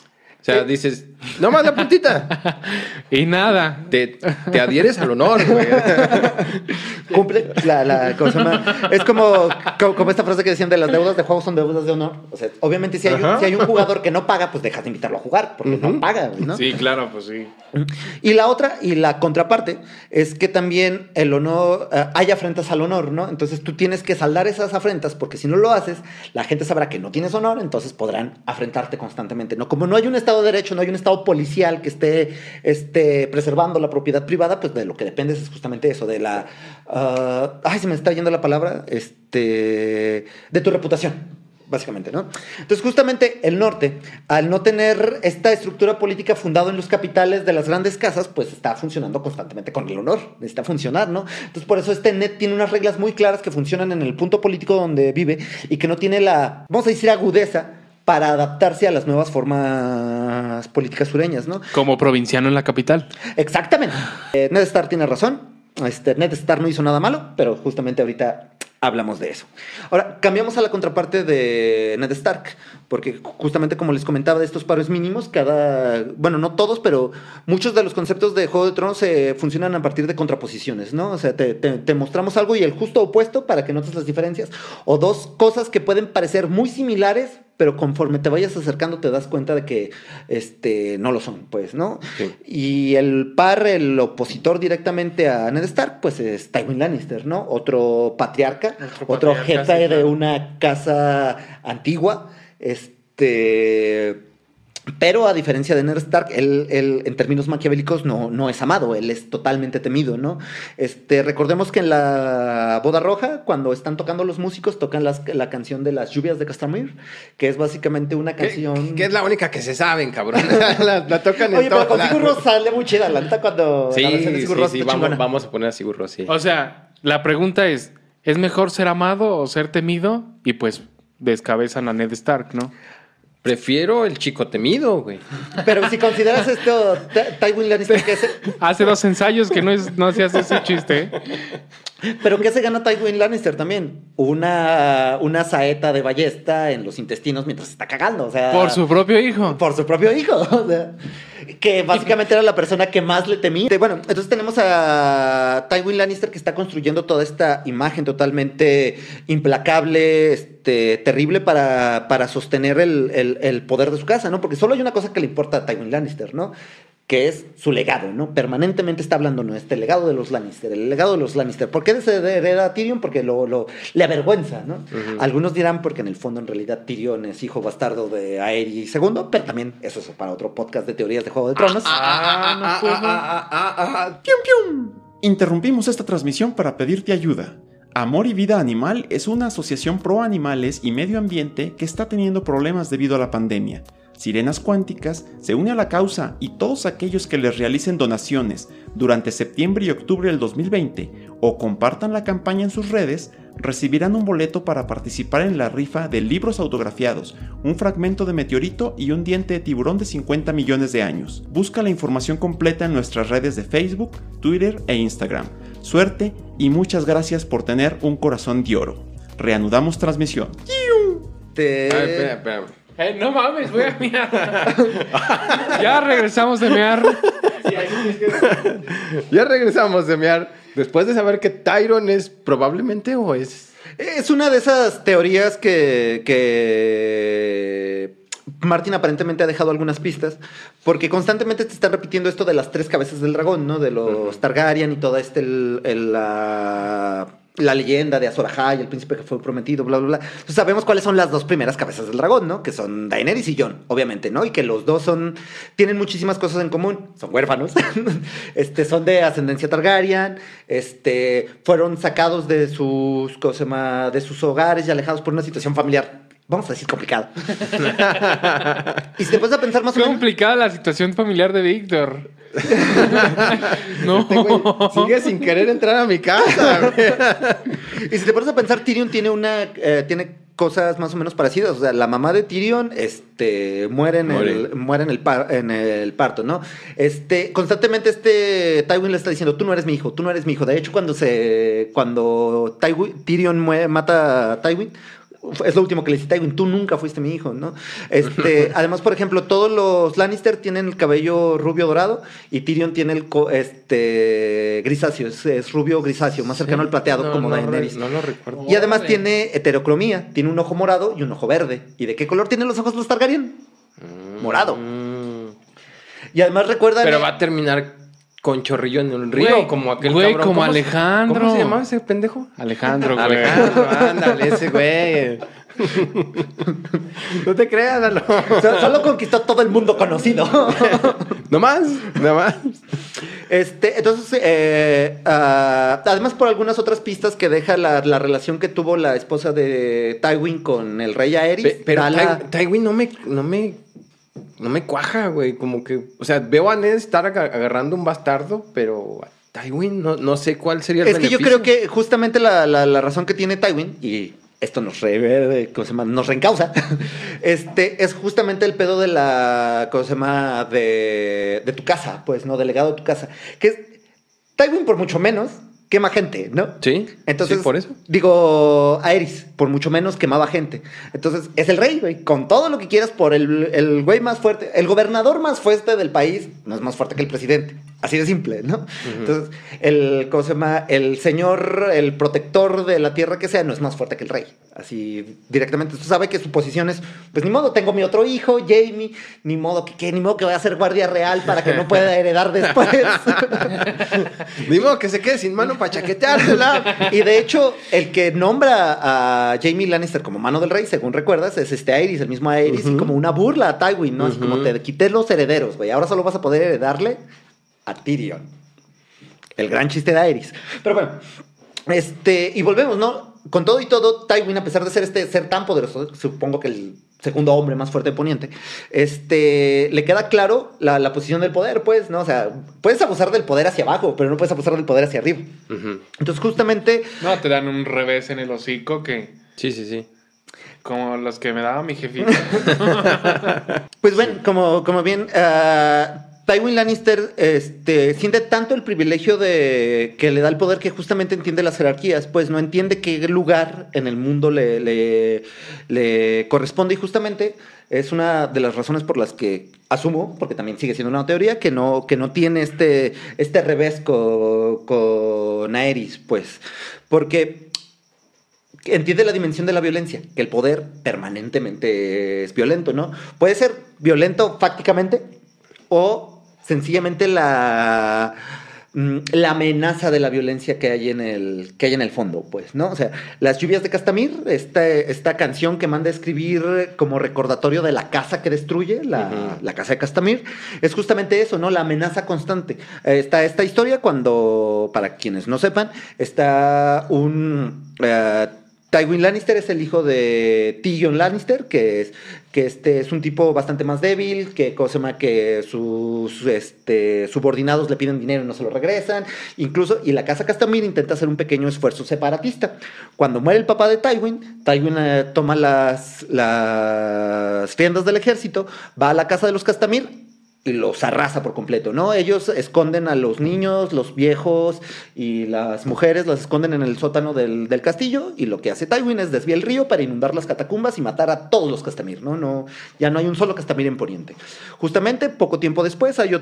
S3: O sea,
S2: Sí.
S3: dices, no más la puntita.
S1: Y nada.
S3: Te, te adhieres al honor, güey.
S2: cumple la, la ¿cómo se llama? Es como, como, como esta frase que decían de las deudas de juego son deudas de honor. O sea, obviamente si hay, un, si hay un jugador que no paga, pues dejas de invitarlo a jugar, porque no paga, ¿no?
S1: Sí, claro, pues sí.
S2: Y la otra, y la contraparte, es que también el honor, eh, hay afrentas al honor, ¿no? Entonces tú tienes que saldar esas afrentas, porque si no lo haces, la gente sabrá que no tienes honor, entonces podrán afrentarte constantemente, ¿no? Como no hay un Estado de Derecho, no hay un Estado policial que esté este, preservando la propiedad privada, pues de lo que depende es justamente eso, de la... ah, ay, se me está yendo la palabra, este, de tu reputación básicamente, ¿no? Entonces, justamente el norte, al no tener esta estructura política fundada en los capitales de las grandes casas, pues está funcionando constantemente con el honor, necesita funcionar, ¿no? Entonces, por eso este net tiene unas reglas muy claras que funcionan en el punto político donde vive y que no tiene la, vamos a decir, agudeza para adaptarse a las nuevas formas políticas sureñas, ¿no?
S1: Como provinciano en la capital.
S2: Exactamente. Eh, Ned Stark tiene razón. Este, Ned Stark no hizo nada malo, pero justamente ahorita hablamos de eso. Ahora, cambiamos a la contraparte de Ned Stark, porque justamente como les comentaba de estos paros mínimos, cada, bueno, no todos, pero muchos de los conceptos de Juego de Tronos eh, funcionan a partir de contraposiciones, ¿no? O sea, te, te- te mostramos algo y el justo opuesto para que notes las diferencias, o dos cosas que pueden parecer muy similares, pero conforme te vayas acercando te das cuenta de que este, no lo son, pues, ¿no?
S3: Sí.
S2: Y el par, el opositor directamente a Ned Stark, pues es Tywin Lannister, ¿no? Otro patriarca,
S1: Otro
S2: otro,
S1: patriarca,
S2: de una casa antigua, este... Pero a diferencia de Ned Stark, él, él, en términos maquiavélicos no, no es amado, él es totalmente temido, ¿no? Este, recordemos que en la Boda Roja, cuando están tocando los músicos, tocan las- la canción de las lluvias de Castamir, que es básicamente una canción...
S3: que es la única que se saben, cabrón. la, la tocan en
S2: Oye, pero con
S3: lados.
S2: Sigur sale muy chida, la neta, cuando
S3: Sí,
S2: la versión de
S3: sí, sí, vamos, a poner a Sigur Rós, sí.
S1: O sea, la pregunta es, ¿es mejor ser amado o ser temido? Y pues descabezan a Ned Stark, ¿no?
S3: Prefiero el chico temido, güey.
S2: Pero si consideras esto, Ty- Tywin Lannister, ¿qué se,
S1: Hace dos ensayos que no, es, no se hace ese chiste.
S2: pero ¿qué se gana Tywin Lannister también? Una, una saeta de ballesta en los intestinos mientras está cagando, o sea...
S1: Por su propio hijo.
S2: Por su propio hijo, o sea, que básicamente era la persona que más le temía. Bueno, entonces tenemos a Tywin Lannister que está construyendo toda esta imagen totalmente implacable, este, terrible para, para sostener el, el- el poder de su casa, ¿no? Porque solo hay una cosa que le importa a Tywin Lannister, ¿no? Que es su legado, ¿no? Permanentemente está hablando, ¿no? Este legado de los Lannister, el legado de los Lannister. ¿Por qué se hereda a Tyrion? Porque lo, lo- le avergüenza, ¿no? Algunos dirán porque en el fondo en realidad Tyrion es hijo bastardo de Aerys II, pero también eso es para otro podcast de teorías de Juego de Tronos.
S1: Ah,
S3: ah, ah, ah.
S4: Interrumpimos esta transmisión para pedirte ayuda. Amor y Vida Animal es una asociación pro animales y medio ambiente que está teniendo problemas debido a la pandemia. Sirenas Cuánticas se une a la causa y todos aquellos que les realicen donaciones durante septiembre y octubre del 2020 o compartan la campaña en sus redes recibirán un boleto para participar en la rifa de libros autografiados, un fragmento de meteorito y un diente de tiburón de 50 millones de años. Busca la información completa en nuestras redes de Facebook, Twitter e Instagram. Suerte y muchas gracias por tener un corazón de oro. Reanudamos transmisión.
S2: Te-
S3: A ver, espera, espera.
S1: Eh, no mames, voy a miar. ya regresamos de mear.
S3: Ya regresamos de mear. Después de saber que Tyron es probablemente o es.
S2: Es una de esas teorías que, que Martin aparentemente ha dejado algunas pistas, porque constantemente te está repitiendo esto de las tres cabezas del dragón, ¿no? De los Targaryen y toda este, el- el, la, la leyenda de Azor Ahai, el príncipe que fue prometido, bla, bla, bla. Entonces sabemos cuáles son las dos primeras cabezas del dragón, ¿no? Que son Daenerys y Jon, obviamente, ¿no? Y que los dos son, tienen muchísimas cosas en común. Son huérfanos, este, son de ascendencia Targaryen, este, fueron sacados de sus, ¿cómo se llama? de sus hogares y alejados por una situación familiar, vamos a decir, complicada. y si te pones a pensar más o menos...
S1: complicada la situación familiar de Víctor. no.
S3: Este güey sigue sin querer entrar a mi casa. güey.
S2: Y si te pones a pensar, Tyrion tiene una eh, tiene cosas más o menos parecidas. O sea, la mamá de Tyrion este, muere, en
S3: Muere.
S2: El, muere en, el par- en el parto, ¿no? Este, constantemente este Tywin le está diciendo, tú no eres mi hijo, tú no eres mi hijo. De hecho, cuando se cuando Tywin- Tyrion muere- mata a Tywin, es lo último que le dice Tywin, tú nunca fuiste mi hijo, ¿no? Este, además, por ejemplo, todos los Lannister tienen el cabello rubio dorado y Tyrion tiene el co- este grisáceo, es, es rubio grisáceo, más cercano al plateado
S3: No,
S2: como
S3: no,
S2: Daenerys.
S3: no lo recuerdo.
S2: Y además tiene heterocromía, tiene un ojo morado y un ojo verde. ¿Y de qué color tienen los ojos los Targaryen? Morado.
S3: Mm.
S2: Y además recuerdan
S3: Pero va a terminar con chorrillo en el río,
S1: Güey,
S3: como aquel
S1: güey,
S3: cabrón.
S1: como
S3: ¿Cómo se-
S1: Alejandro.
S3: ¿Cómo se llamaba ese pendejo?
S1: Alejandro, güey.
S3: Alejandro, ándale, ese güey. no te creas, Lalo.
S2: So- Solo conquistó todo el mundo conocido.
S3: No más, no más.
S2: Este, entonces, eh, ah, además por algunas otras pistas que deja la, la relación que tuvo la esposa de Tywin con el rey Aerys.
S3: Pe- Pero
S2: da la-
S3: Ty- Tywin no me, no me, no me cuaja, güey. Como que, o sea, veo a Ned estar aga- agarrando un bastardo, pero a Tywin no, no sé cuál sería el
S2: es que yo creo que justamente la, la- la razón que tiene Tywin, y esto nos, re- ¿cómo se llama? nos reencausa, este, es justamente el pedo de la, ¿cómo se llama? De, de tu casa, pues, ¿no? Delegado de tu casa. Que es, Tywin por mucho menos quema gente, ¿no?
S3: Sí,
S2: Entonces,
S3: sí, por eso.
S2: digo, Aerys, por mucho menos quemaba gente. Entonces, es el rey, güey, con todo lo que quieras por el, el güey más fuerte, el gobernador más fuerte del país, no es más fuerte que el presidente. Así de simple, ¿no? Entonces, el, ¿cómo se llama? El señor, el protector de la tierra que sea, no es más fuerte que el rey. Así directamente. Usted sabe que su posición es, pues ni modo, tengo mi otro hijo, Jamie, ni modo que, que ni modo que vaya a ser guardia real para que no pueda heredar después.
S3: Digo que se quede sin mano para chaqueteársela.
S2: Y de hecho, el que nombra a Jamie Lannister como mano del rey, según recuerdas, es este Aerys, el mismo Aerys, y como una burla a Tywin, ¿no? Así como te quité los herederos, güey. Ahora solo vas a poder heredarle a Tyrion. El gran chiste de Aerys. Pero bueno, este, y volvemos, ¿no? Con todo y todo, Tywin, a pesar de ser este ser tan poderoso, supongo que el segundo hombre más fuerte de Poniente, este, le queda claro la, la posición del poder, pues, ¿no? O sea, puedes abusar del poder hacia abajo, pero no puedes abusar del poder hacia arriba. Entonces, justamente,
S1: No, te dan un revés en el hocico que...
S3: Sí, sí, sí.
S1: Como los que me daba mi jefita.
S2: Pues bueno, como, como bien, ah, Tywin Lannister este, siente tanto el privilegio de que le da el poder que justamente entiende las jerarquías, pues no entiende qué lugar en el mundo le, le, corresponde y justamente es una de las razones por las que asumo, porque también sigue siendo una teoría, que no, que no tiene este, este revés co- con Aerys, pues, porque que entiende la dimensión de la violencia, que el poder permanentemente es violento, ¿no? Puede ser violento fácticamente o sencillamente la, mm, la amenaza de la violencia que hay en el que hay en el fondo, pues, ¿no? O sea, las lluvias de Castamir, esta, esta canción que manda a escribir como recordatorio de la casa que destruye, la, la casa de Castamir, es justamente eso, ¿no? La amenaza constante. Eh, está esta historia cuando, para quienes no sepan, está un... eh, Tywin Lannister es el hijo de Tyrion Lannister, que es que este es un tipo bastante más débil, que cosa que sus este, subordinados le piden dinero y no se lo regresan, incluso y la casa Castamir intenta hacer un pequeño esfuerzo separatista. Cuando muere el papá de Tywin, Tywin eh, toma las las riendas del ejército, va a la casa de los Castamir y los arrasa por completo, ¿no? Ellos esconden a los niños, los viejos y las mujeres las esconden en el sótano del, del castillo y lo que hace Tywin es desviar el río para inundar las catacumbas y matar a todos los Castamir, ¿no? no ya no hay un solo Castamir en Poniente. Justamente poco tiempo después hay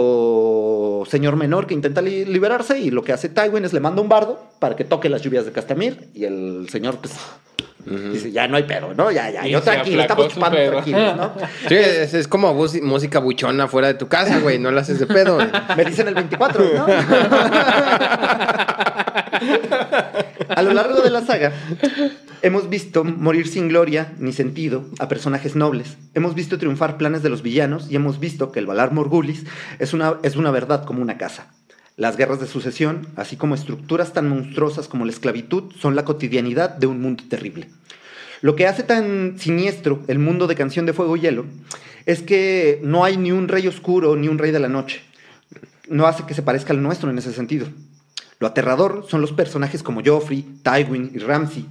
S2: otro señor menor que intenta li- liberarse y lo que hace Tywin es le manda un bardo para que toque las lluvias de Castamir y el señor pues dice, ya no hay pedo, ¿no? Ya, ya,
S1: Y
S2: yo tranquilo, estamos chupando tranquilos, ¿no?
S3: Sí, es, es como música buchona fuera de tu casa, güey. No la haces de pedo. güey.
S2: Me dicen el 24, ¿no? A lo largo de la saga, hemos visto morir sin gloria ni sentido a personajes nobles. Hemos visto triunfar planes de los villanos y hemos visto que el Valar Morgulis es una, es una verdad como una casa. Las guerras de sucesión, así como estructuras tan monstruosas como la esclavitud, son la cotidianidad de un mundo terrible. Lo que hace tan siniestro el mundo de Canción de Fuego y Hielo es que no hay ni un rey oscuro ni un rey de la noche. No hace que se parezca al nuestro en ese sentido. Lo aterrador son los personajes como Joffrey, Tywin y Ramsay,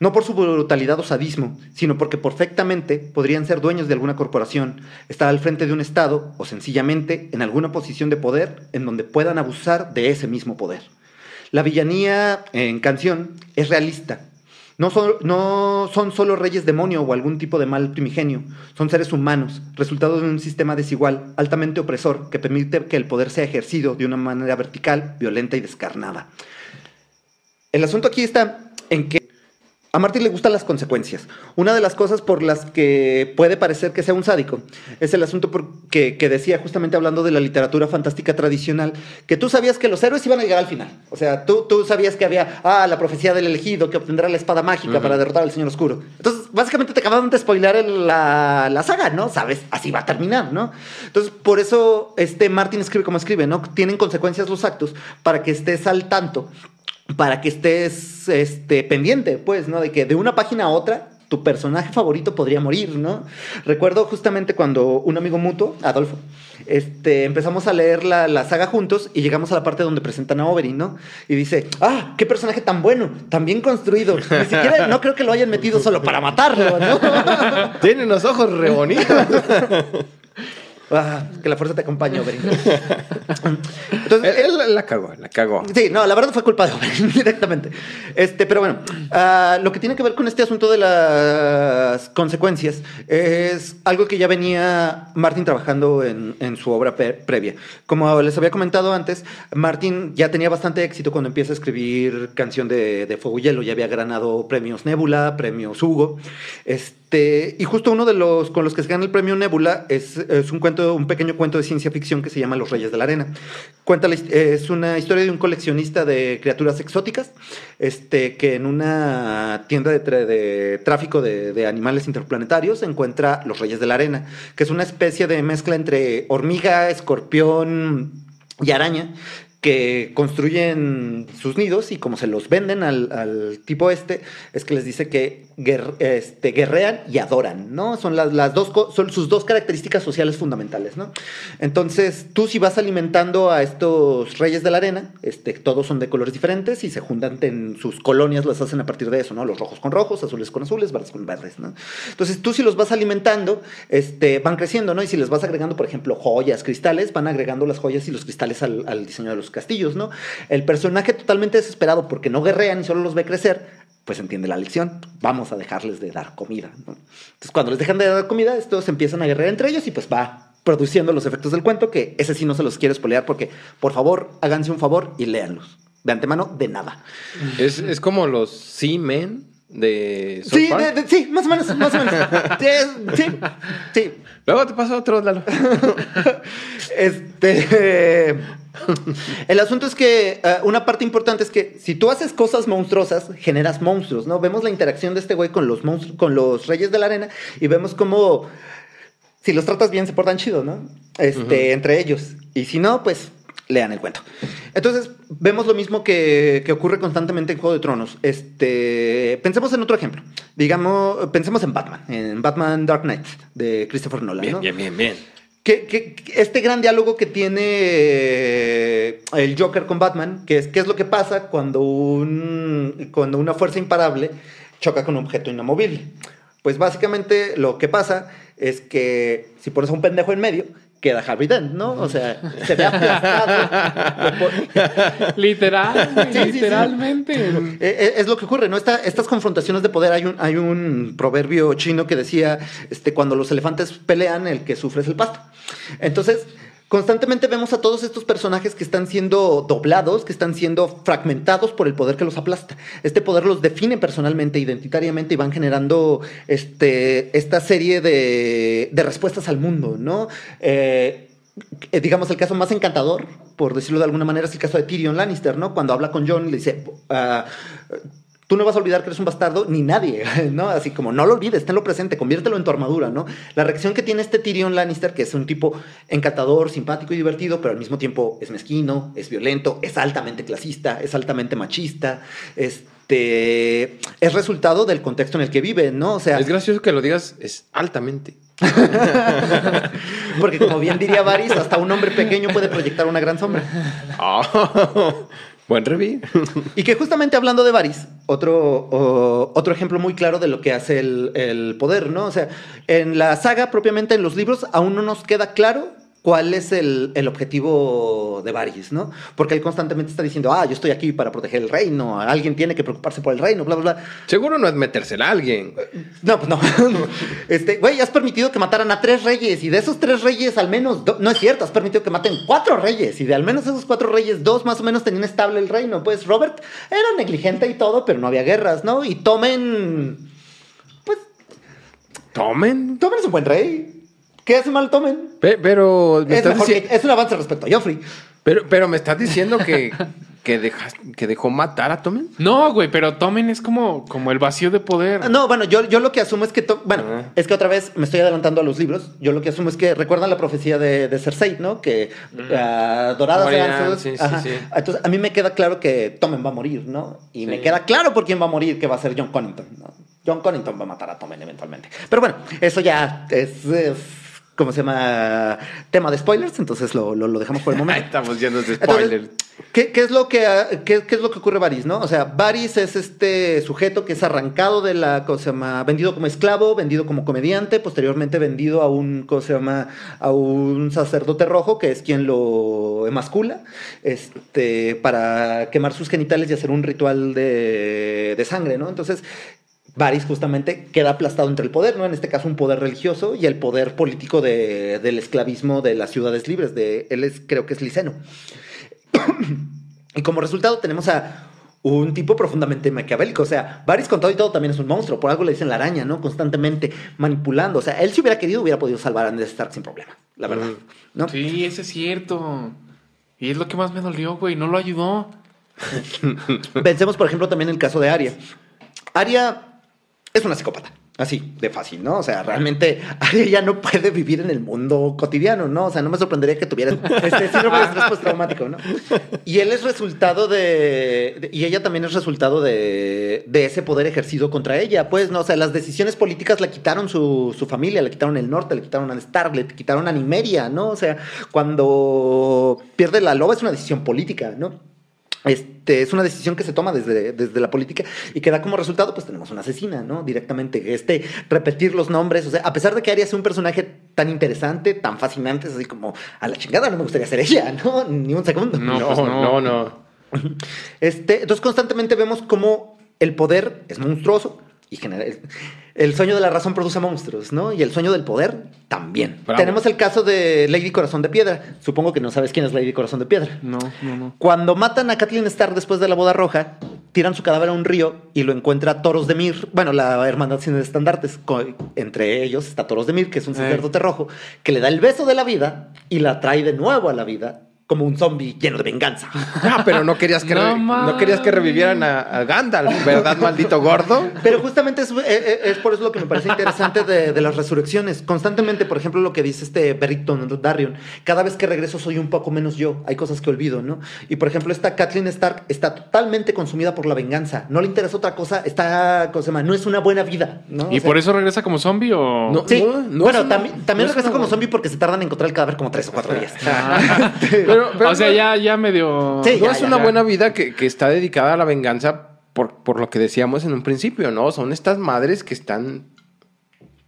S2: no por su brutalidad o sadismo, sino porque perfectamente podrían ser dueños de alguna corporación, estar al frente de un estado o sencillamente en alguna posición de poder en donde puedan abusar de ese mismo poder. La villanía en canción es realista, No son, no son solo reyes demonio o algún tipo de mal primigenio, son seres humanos, resultado de un sistema desigual, altamente opresor, que permite que el poder sea ejercido de una manera vertical, violenta y descarnada. El asunto aquí está en que a Martín le gustan las consecuencias. Una de las cosas por las que puede parecer que sea un sádico es el asunto que, que decía, justamente hablando de la literatura fantástica tradicional, que tú sabías que los héroes iban a llegar al final. O sea, tú, tú sabías que había, ah, la profecía del elegido que obtendrá la espada mágica para derrotar al Señor Oscuro. Entonces, básicamente te acabaron de spoiler el- la, la saga, ¿no? Sabes, así va a terminar, ¿no? Entonces, por eso este Martin escribe como escribe, ¿no? Tienen consecuencias los actos para que estés al tanto para que estés este, pendiente, pues, ¿no? De que de una página a otra tu personaje favorito podría morir, ¿no? Recuerdo justamente cuando un amigo mutuo, Adolfo, este, empezamos a leer la, la saga juntos y llegamos a la parte donde presentan a Oberyn, ¿no? Y dice, ah, qué personaje tan bueno, tan bien construido. Ni siquiera, no creo que lo hayan metido solo para matarlo, ¿no?
S3: Tiene unos ojos re bonitos.
S2: Ah, que la fuerza te acompañe, Oberyn. Entonces,
S3: Él él la cagó, la cagó.
S2: Sí, no, la verdad fue culpa de Oberyn directamente. Este, pero bueno, ah, lo que tiene que ver con este asunto de las consecuencias es algo que ya venía Martin trabajando en, en su obra pe- previa. Como les había comentado antes, Martin ya tenía bastante éxito cuando empieza a escribir Canción de, de Fuego y Hielo. Ya había ganado premios Nebula, premios Hugo. Este, y justo uno de los con los que se gana el premio Nebula es, es un cuento, un pequeño cuento de ciencia ficción que se llama Los Reyes de la Arena. Cuenta la es una historia de un coleccionista de criaturas exóticas, este, que en una tienda de tráfico de, de animales interplanetarios encuentra Los Reyes de la Arena, que es una especie de mezcla entre hormiga, escorpión y araña que construyen sus nidos y como se los venden al, tipo este, es que les dice que este, guerrean y adoran, ¿no? Son las, las dos, son sus dos características sociales fundamentales, ¿no? Entonces, tú si vas alimentando a estos reyes de la arena, este, todos son de colores diferentes y se juntan en sus colonias, las hacen a partir de eso, ¿no? Los rojos con rojos, azules con azules, verdes con verdes, ¿no? Entonces, tú si los vas alimentando, este, van creciendo, ¿no? Y si les vas agregando, por ejemplo, joyas, cristales, van agregando las joyas y los cristales al, al diseño de los castillos, ¿no? El personaje totalmente desesperado porque no guerrean y solo los ve crecer, pues entiende la lección. Vamos a dejarles de dar comida, ¿no? Entonces, cuando les dejan de dar comida, estos empiezan a guerrear entre ellos y pues va produciendo los efectos del cuento, que ese sí no se los quiero spoilear porque, por favor, háganse un favor y léanlos. De antemano, de nada.
S3: Es, es como los Sea-Men de South
S2: Sí,
S3: Park.
S2: de- de- sí, más o menos, más o menos. Sí, sí, sí.
S3: Luego te paso otro, Lalo.
S2: Este. El asunto es que eh, una parte importante es que si tú haces cosas monstruosas, generas monstruos, ¿no? Vemos la interacción de este güey con los monstruos, con los reyes de la arena y vemos cómo si los tratas bien se portan chido, ¿no? Este, entre ellos. Y si no, pues lean el cuento. Entonces, vemos lo mismo que, que ocurre constantemente en Juego de Tronos. Este, pensemos en otro ejemplo. Digamos, pensemos en Batman, en Batman Dark Knight de Christopher Nolan,
S3: Bien,
S2: ¿no?
S3: bien, bien, bien.
S2: Que, que- que este gran diálogo que tiene eh, el Joker con Batman, que es qué es lo que pasa cuando, un, cuando una fuerza imparable choca con un objeto inamovible. Pues básicamente lo que pasa es que si pones a un pendejo en medio, queda Harvey Dent, ¿no? O sea, se ve aplastado.
S1: Literal,
S2: sí, sí.
S1: literalmente.
S2: Eh, eh, Es lo que ocurre, ¿no? Esta- estas confrontaciones de poder, hay un, hay un proverbio chino que decía, este, cuando los elefantes pelean, el que sufre es el pasto. Entonces, constantemente vemos a todos estos personajes que están siendo doblados, que están siendo fragmentados por el poder que los aplasta. Este poder los define personalmente, identitariamente, y van generando este, esta serie de, de respuestas al mundo, ¿no? Eh, digamos, el caso más encantador, por decirlo de alguna manera, es el caso de Tyrion Lannister, ¿no? Cuando habla con Jon, le dice, ah, tú no vas a olvidar que eres un bastardo, ni nadie, ¿no? Así como, no lo olvides, tenlo presente, conviértelo en tu armadura, ¿no? La reacción que tiene este Tyrion Lannister, que es un tipo encantador, simpático y divertido, pero al mismo tiempo es mezquino, es violento, es altamente clasista, es altamente machista, este... Es resultado del contexto en el que vive, ¿no? O sea...
S3: Es gracioso que lo digas, es altamente.
S2: Porque como bien diría Varys, hasta un hombre pequeño puede proyectar una gran sombra.
S3: Buen review.
S2: Y que justamente hablando de Varys, otro, otro ejemplo muy claro de lo que hace el, el poder, ¿no? O sea, en la saga propiamente, en los libros, aún no nos queda claro cuál es el, el objetivo de Varys, ¿no? Porque él constantemente está diciendo, ah, yo estoy aquí para proteger el reino, alguien tiene que preocuparse por el reino, bla, bla, bla.
S3: Seguro no es metérsela a alguien.
S2: No, pues no. Este, güey, has permitido que mataran a tres reyes y de esos tres reyes al menos, do- no es cierto, has permitido que maten cuatro reyes y de al menos esos cuatro reyes, dos más o menos tenían estable el reino. Pues Robert era negligente y todo, pero no había guerras, ¿no? Y Tomen, pues
S3: Tomen.
S2: Tomen es un buen rey. ¿Qué hace mal Tomen?
S3: Pe- pero, me
S2: Es,
S3: estás
S2: mejor que- es un avance respecto a Joffrey.
S3: pero, pero me estás diciendo que, que, dejas- que dejó matar a Tomen.
S1: No, güey, pero Tomen es como, como el vacío de poder.
S2: No, bueno, yo, yo lo que asumo es que. to- Bueno,
S3: Ah.
S2: es que otra vez me estoy adelantando a los libros. Yo lo que asumo es que recuerdan la profecía de, de Cersei, ¿no? Que ah, doradas
S3: Morirán,
S2: eran sus-
S3: sí, sí, sí.
S2: Entonces, a mí me queda claro que Tommen va a morir, ¿no? Y me queda claro por quién va a morir, que va a ser John Connington, ¿no? John Connington va a matar a Tommen eventualmente. Pero bueno, eso ya es. es ¿Cómo se llama? Tema de spoilers, entonces lo, lo- lo dejamos por el momento.
S3: Estamos llenos de
S2: Entonces,
S3: spoilers.
S2: ¿qué, qué es lo que, ah, qué, qué es lo que ocurre Varys, no? O sea, Varys es este sujeto que es arrancado de la, ¿cómo se llama? Vendido como esclavo, vendido como comediante, posteriormente vendido a un, ¿cómo se llama? A un sacerdote rojo, que es quien lo emascula, este, para quemar sus genitales y hacer un ritual de, de sangre, ¿no? Entonces, Varys justamente queda aplastado entre el poder, ¿no? En este caso un poder religioso y el poder político de- del esclavismo de las ciudades libres. De, él es, creo que es liceno. y como resultado tenemos a un tipo profundamente maquiavélico. O sea, Varys con todo y todo también es un monstruo. Por algo le dicen la araña, ¿no? Constantemente manipulando. O sea, él si hubiera querido hubiera podido salvar a Ned Stark sin problema. La verdad. ¿no?
S1: Sí, ese es cierto. Y es lo que más me dolió, güey. No lo ayudó.
S2: Pensemos, por ejemplo, también el caso de Arya. Arya es una psicópata. Así, de fácil, ¿no? O sea, realmente ya no puede vivir en el mundo cotidiano, ¿no? O sea, no me sorprendería que tuviera este síndrome de estrés postraumático, ¿no? Y él es resultado de, Y ella también es resultado de, ese poder ejercido contra ella. Pues, ¿no? O sea, las decisiones políticas la quitaron su, familia, le quitaron el norte, le quitaron a Stark, le quitaron a Nimeria, ¿no? O sea, cuando pierde la loba es una decisión política, ¿no? Este, es una decisión que se toma desde, desde la política y que da como resultado, pues tenemos una asesina, ¿no? Directamente. Este, repetir los nombres, o sea, a pesar de que Arya sea un personaje tan interesante, tan fascinante, es así como, a la chingada no me gustaría ser ella, ¿no? Ni un segundo.
S1: No,
S3: No,
S1: pues
S3: no,
S1: no.
S3: no.
S2: Este, entonces constantemente vemos cómo el poder es monstruoso y genera... El sueño de la razón produce monstruos, ¿no? Y el sueño del poder también.
S3: Bravo.
S2: Tenemos el caso de Lady Corazón de Piedra. Supongo que no sabes quién es Lady Corazón de Piedra.
S1: No, no, no.
S2: Cuando matan a Kathleen Starr después de la boda roja, tiran su cadáver a un río y lo encuentra Toros de Mir, bueno, la hermandad sin estandartes. Entre ellos está Toros de Mir, que es un
S1: Eh.
S2: sacerdote rojo, que le da el beso de la vida y la trae de nuevo a la vida como un zombie lleno de venganza.
S3: Ah, pero no querías que,
S1: No
S3: querías que revivieran a, a Gandalf, ¿verdad, maldito gordo?
S2: Pero justamente es, eh, eh, es por eso lo que me parece interesante de, de las resurrecciones. Constantemente, por ejemplo, lo que dice este Berrickton Darion, cada vez que regreso soy un poco menos yo, hay cosas que olvido, ¿no? Y por ejemplo, esta Kathleen Stark está totalmente consumida por la venganza, no le interesa otra cosa, está, ¿cómo se llama? No es una buena vida, ¿no?
S1: ¿Y
S2: O sea,
S1: por eso regresa como zombie o...?
S3: No.
S2: Sí,
S3: No, no
S2: bueno, también, también
S3: no es
S2: regresa como zombie porque se tardan en encontrar el cadáver como tres o cuatro días.
S3: Pero, pero
S1: o sea,
S3: no-
S1: ya, ya medio...
S2: Sí,
S3: no
S2: ya,
S3: es
S2: ya,
S3: una
S1: ya.
S3: buena vida que, que está dedicada a la venganza por, por lo que decíamos en un principio, ¿no? Son estas madres que están.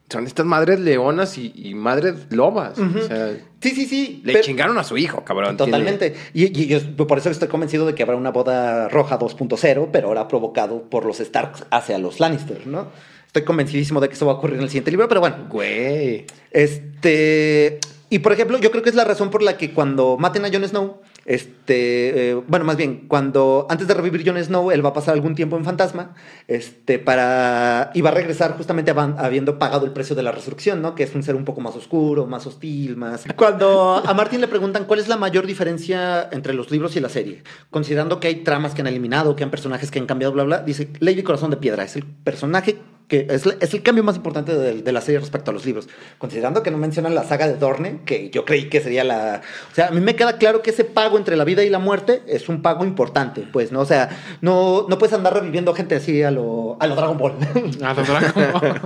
S3: Son estas madres leonas y, y madres lobas. O sea,
S2: Sí, sí, sí.
S3: le
S2: pero-
S3: chingaron a su hijo, cabrón.
S2: Totalmente. Y, y yo por eso estoy convencido de que habrá una boda roja 2.0, pero ahora provocado por los Starks hacia los Lannister, ¿no? Estoy convencidísimo de que eso va a ocurrir en el siguiente libro, pero bueno.
S3: Güey.
S2: Este. Y por ejemplo, yo creo que es la razón por la que cuando maten a Jon Snow, este, eh, bueno, más bien, cuando antes de revivir Jon Snow, él va a pasar algún tiempo en fantasma, este, para, y va a regresar justamente habiendo pagado el precio de la resurrección, ¿no? Que es un ser un poco más oscuro, más hostil, más... Cuando a Martin le preguntan cuál es la mayor diferencia entre los libros y la serie, considerando que hay tramas que han eliminado, que han personajes que han cambiado, bla, bla, dice, Lady Corazón de Piedra es el personaje que es, es el cambio más importante de, de la serie respecto a los libros. Considerando que no mencionan la saga de Dorne, que yo creí que sería la... O sea, a mí me queda claro que ese pago entre la vida y la muerte es un pago importante, pues, ¿no? O sea, no, no puedes andar reviviendo gente así a lo, a lo Dragon Ball.
S1: A lo Dragon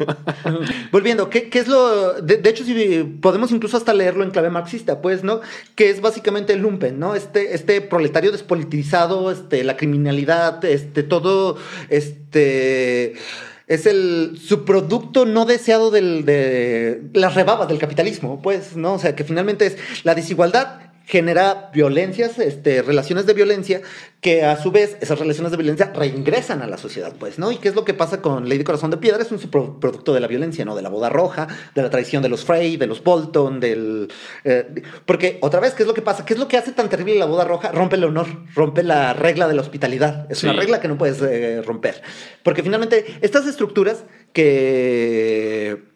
S2: Volviendo, ¿qué, qué es lo...? De, de hecho, si podemos incluso hasta leerlo en clave marxista, pues, ¿no? Que es básicamente el lumpen, ¿no? Este, este proletario despolitizado, este, la criminalidad, este, todo, este... es el subproducto no deseado del, de las rebabas del capitalismo, pues, ¿no? O sea, que finalmente es la desigualdad genera violencias, este, relaciones de violencia, que a su vez esas relaciones de violencia reingresan a la sociedad, pues, ¿no? ¿Y qué es lo que pasa con Lady Corazón de Piedra? Es un producto de la violencia, ¿no? De la boda roja, de la traición de los Frey, de los Bolton, del... Eh, porque, otra vez, ¿qué es lo que pasa? ¿Qué es lo que hace tan terrible la boda roja? Rompe el honor, rompe la regla de la hospitalidad. Es una regla que no puedes eh, romper. Porque finalmente, estas estructuras que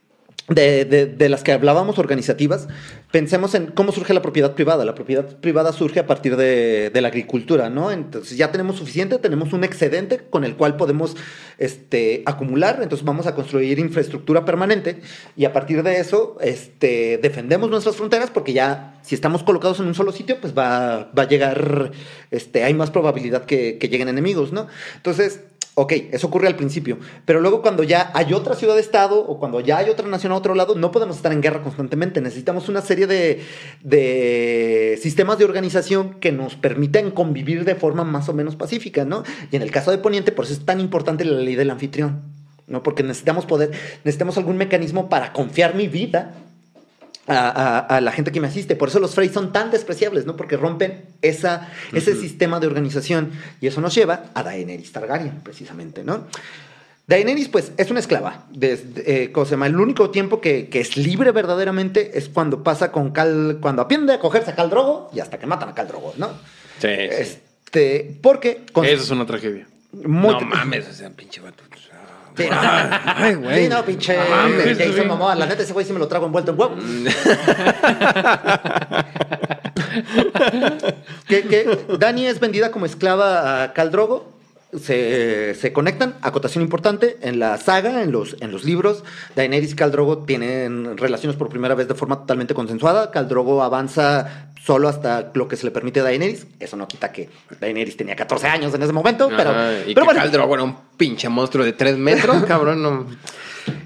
S2: de, de, las que hablábamos organizativas, pensemos en cómo surge la propiedad privada. La propiedad privada surge a partir de, de, la agricultura, ¿no? Entonces ya tenemos suficiente, tenemos un excedente con el cual podemos este, acumular, entonces vamos a construir infraestructura permanente y a partir de eso este, defendemos nuestras fronteras porque ya si estamos colocados en un solo sitio, pues va, va a llegar, este, hay más probabilidad que, que lleguen enemigos, ¿no? Entonces, Ok, eso ocurre al principio, pero luego cuando ya hay otra ciudad-estado o cuando ya hay otra nación a otro lado, no podemos estar en guerra constantemente. Necesitamos una serie de, sistemas de organización que nos permitan convivir de forma más o menos pacífica, ¿no? Y en el caso de Poniente, por eso es tan importante la ley del anfitrión, ¿no? Porque necesitamos poder, necesitamos algún mecanismo para confiar mi vida a, la gente que me asiste. Por eso los Frey son tan despreciables, ¿no? Porque rompen esa, ese sistema de organización. Y eso nos lleva a Daenerys Targaryen, precisamente, ¿no? Daenerys, pues, es una esclava. Desde, eh, el único tiempo que, es libre verdaderamente es cuando pasa con Cal, cuando aprende a cogerse a Cal Drogo y hasta que matan a Cal Drogo, ¿no?
S3: Sí.
S2: Este, porque...
S1: Eso es una tragedia.
S3: no mames, ese pinche vato.
S2: Sí, no, Ay, güey. Sí, no, pinche. Jason Momoa. La neta, ese güey sí me lo trago envuelto en huevo. que, que Dani es vendida como esclava a Caldrogo se, se, conectan, acotación importante, en la saga, en los, en los libros, Daenerys y Caldrogo tienen relaciones por primera vez de forma totalmente consensuada, Caldrogo avanza solo hasta lo que se le permite a Daenerys, eso no quita que Daenerys tenía 14 años en ese momento, pero...
S3: Y
S2: pero
S3: que Caldrogo era un pinche monstruo de 3 metros, cabrón, no...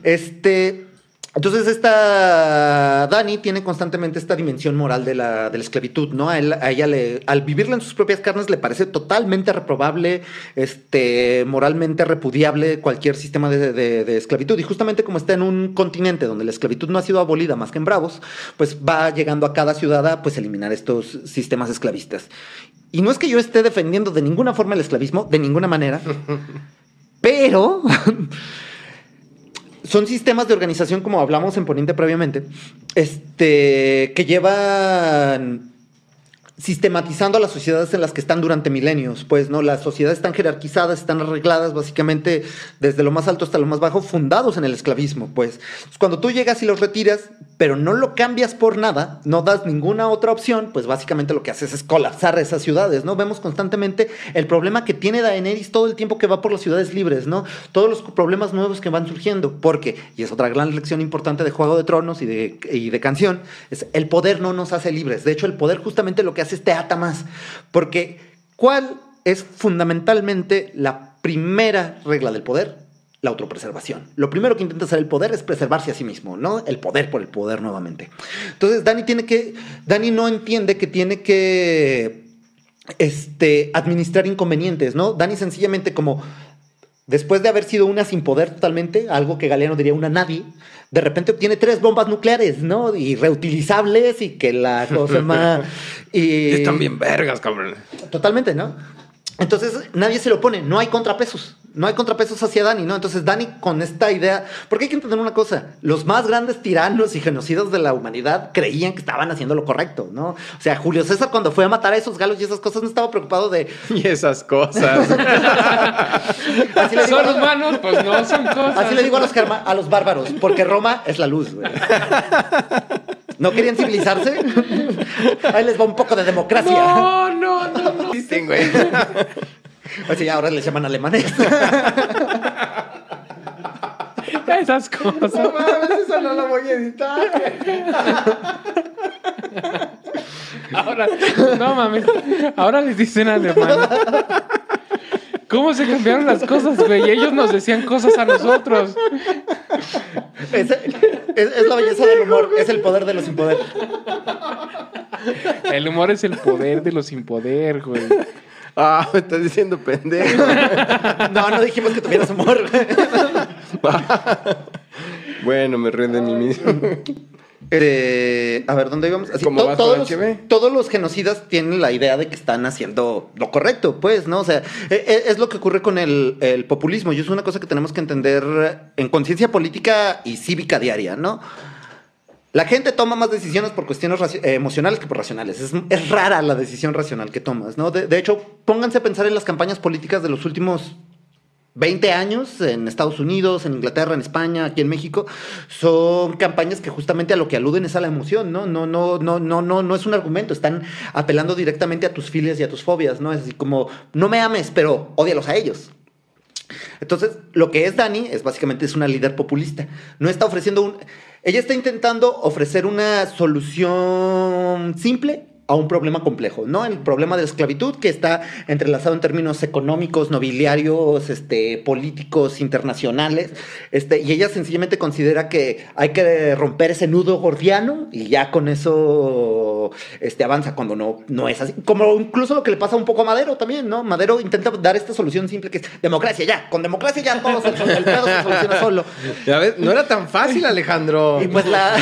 S2: Este... Entonces, esta Dani tiene constantemente esta dimensión moral de la, de la esclavitud, ¿no? A, ella, le, al vivirla en sus propias carnes, le parece totalmente reprobable, este, moralmente repudiable cualquier sistema de, de, esclavitud. Y justamente como está en un continente donde la esclavitud no ha sido abolida más que en Bravos, pues va llegando a cada ciudad a pues, eliminar estos sistemas esclavistas. Y no es que yo esté defendiendo de ninguna forma el esclavismo, de ninguna manera, pero son sistemas de organización, como hablamos en Poniente previamente, este, que llevan sistematizando a las sociedades en las que están durante milenios. Pues no, las sociedades están jerarquizadas, están arregladas básicamente desde lo más alto hasta lo más bajo, fundados en el esclavismo. Pues cuando tú llegas y los retiras, pero no lo cambias por nada, no das ninguna otra opción, pues básicamente lo que haces es colapsar esas ciudades, ¿no? Vemos constantemente el problema que tiene Daenerys todo el tiempo que va por las ciudades libres, ¿no? Todos los problemas nuevos que van surgiendo, porque, y es otra gran lección importante de Juego de Tronos y de, y de canción, es el poder no nos hace libres. De hecho, el poder justamente lo que hace te ata más. Porque, ¿cuál es fundamentalmente la primera regla del poder? La autopreservación. Lo primero que intenta hacer el poder es preservarse a sí mismo, ¿no? El poder por el poder nuevamente. Entonces, Dani tiene que. Dani no entiende que tiene que. Este, administrar inconvenientes, ¿no? Dani sencillamente como después de haber sido una sin poder totalmente, algo que Galeano diría una nadie, de repente obtiene tres bombas nucleares, ¿no? Y reutilizables y que la cosa más...
S3: Y... Están bien vergas, cabrón.
S2: Totalmente, ¿no? Entonces nadie se lo pone, no hay contrapesos no hay contrapesos hacia Dani, ¿no? Entonces Dani con esta idea, porque hay que entender una cosa, los más grandes tiranos y genocidas de la humanidad creían que estaban haciendo lo correcto, ¿no? O sea, Julio César cuando fue a matar a esos galos y esas cosas no estaba preocupado de...
S3: Y esas cosas.
S1: ¿Son humanos? Pues no, son cosas.
S2: Así le digo a los, a los bárbaros, porque Roma es la luz, güey. ¿No querían civilizarse? Ahí les va un poco de democracia.
S1: No, no, no. no.
S3: Sí, güey.
S2: O sea, ahora les llaman alemanes.
S1: Esas cosas.
S3: No mames, eso no lo voy a editar.
S1: Ahora, no mames. Ahora les dicen alemán. ¿Cómo se cambiaron las cosas, güey? Ellos nos decían cosas a nosotros.
S2: Es, es, la belleza del humor, es el poder de los sin poder.
S1: El humor es el poder de los sin poder, güey.
S3: Ah, me estás diciendo pendejo.
S2: no, no dijimos que tuvieras humor.
S3: Bueno, me río de mí mismo.
S2: Eh, a ver, ¿dónde íbamos? Así,
S3: ¿Cómo
S2: to- todos, los, todos los genocidas tienen la idea de que están haciendo lo correcto, pues, ¿no? O sea, e- e- es lo que ocurre con el, el populismo y es una cosa que tenemos que entender en conciencia política y cívica diaria, ¿no? La gente toma más decisiones por cuestiones eh, emocionales que por racionales. Es, rara la decisión racional que tomas, ¿no? De, hecho, pónganse a pensar en las campañas políticas de los últimos 20 años en Estados Unidos, en Inglaterra, en España, aquí en México, son campañas que justamente a lo que aluden es a la emoción, ¿no? No, no, no, no, no, no es un argumento, están apelando directamente a tus filias y a tus fobias, ¿no? Es así como, no me ames, pero ódialos a ellos. Entonces, lo que es Dani es básicamente es una líder populista. No está ofreciendo un. Ella está intentando ofrecer una solución simple a un problema complejo, ¿no? El problema de la esclavitud que está entrelazado en términos económicos, nobiliarios, este, políticos, internacionales, este, y ella sencillamente considera que hay que romper ese nudo gordiano y ya con eso este, avanza cuando no, no es así. Como incluso lo que le pasa un poco a Madero también, ¿no? Madero intenta dar esta solución simple que es democracia ya, con democracia ya todo se, el pedo se soluciona solo.
S3: Ya ves, no era tan fácil, Alejandro.
S2: Y pues la,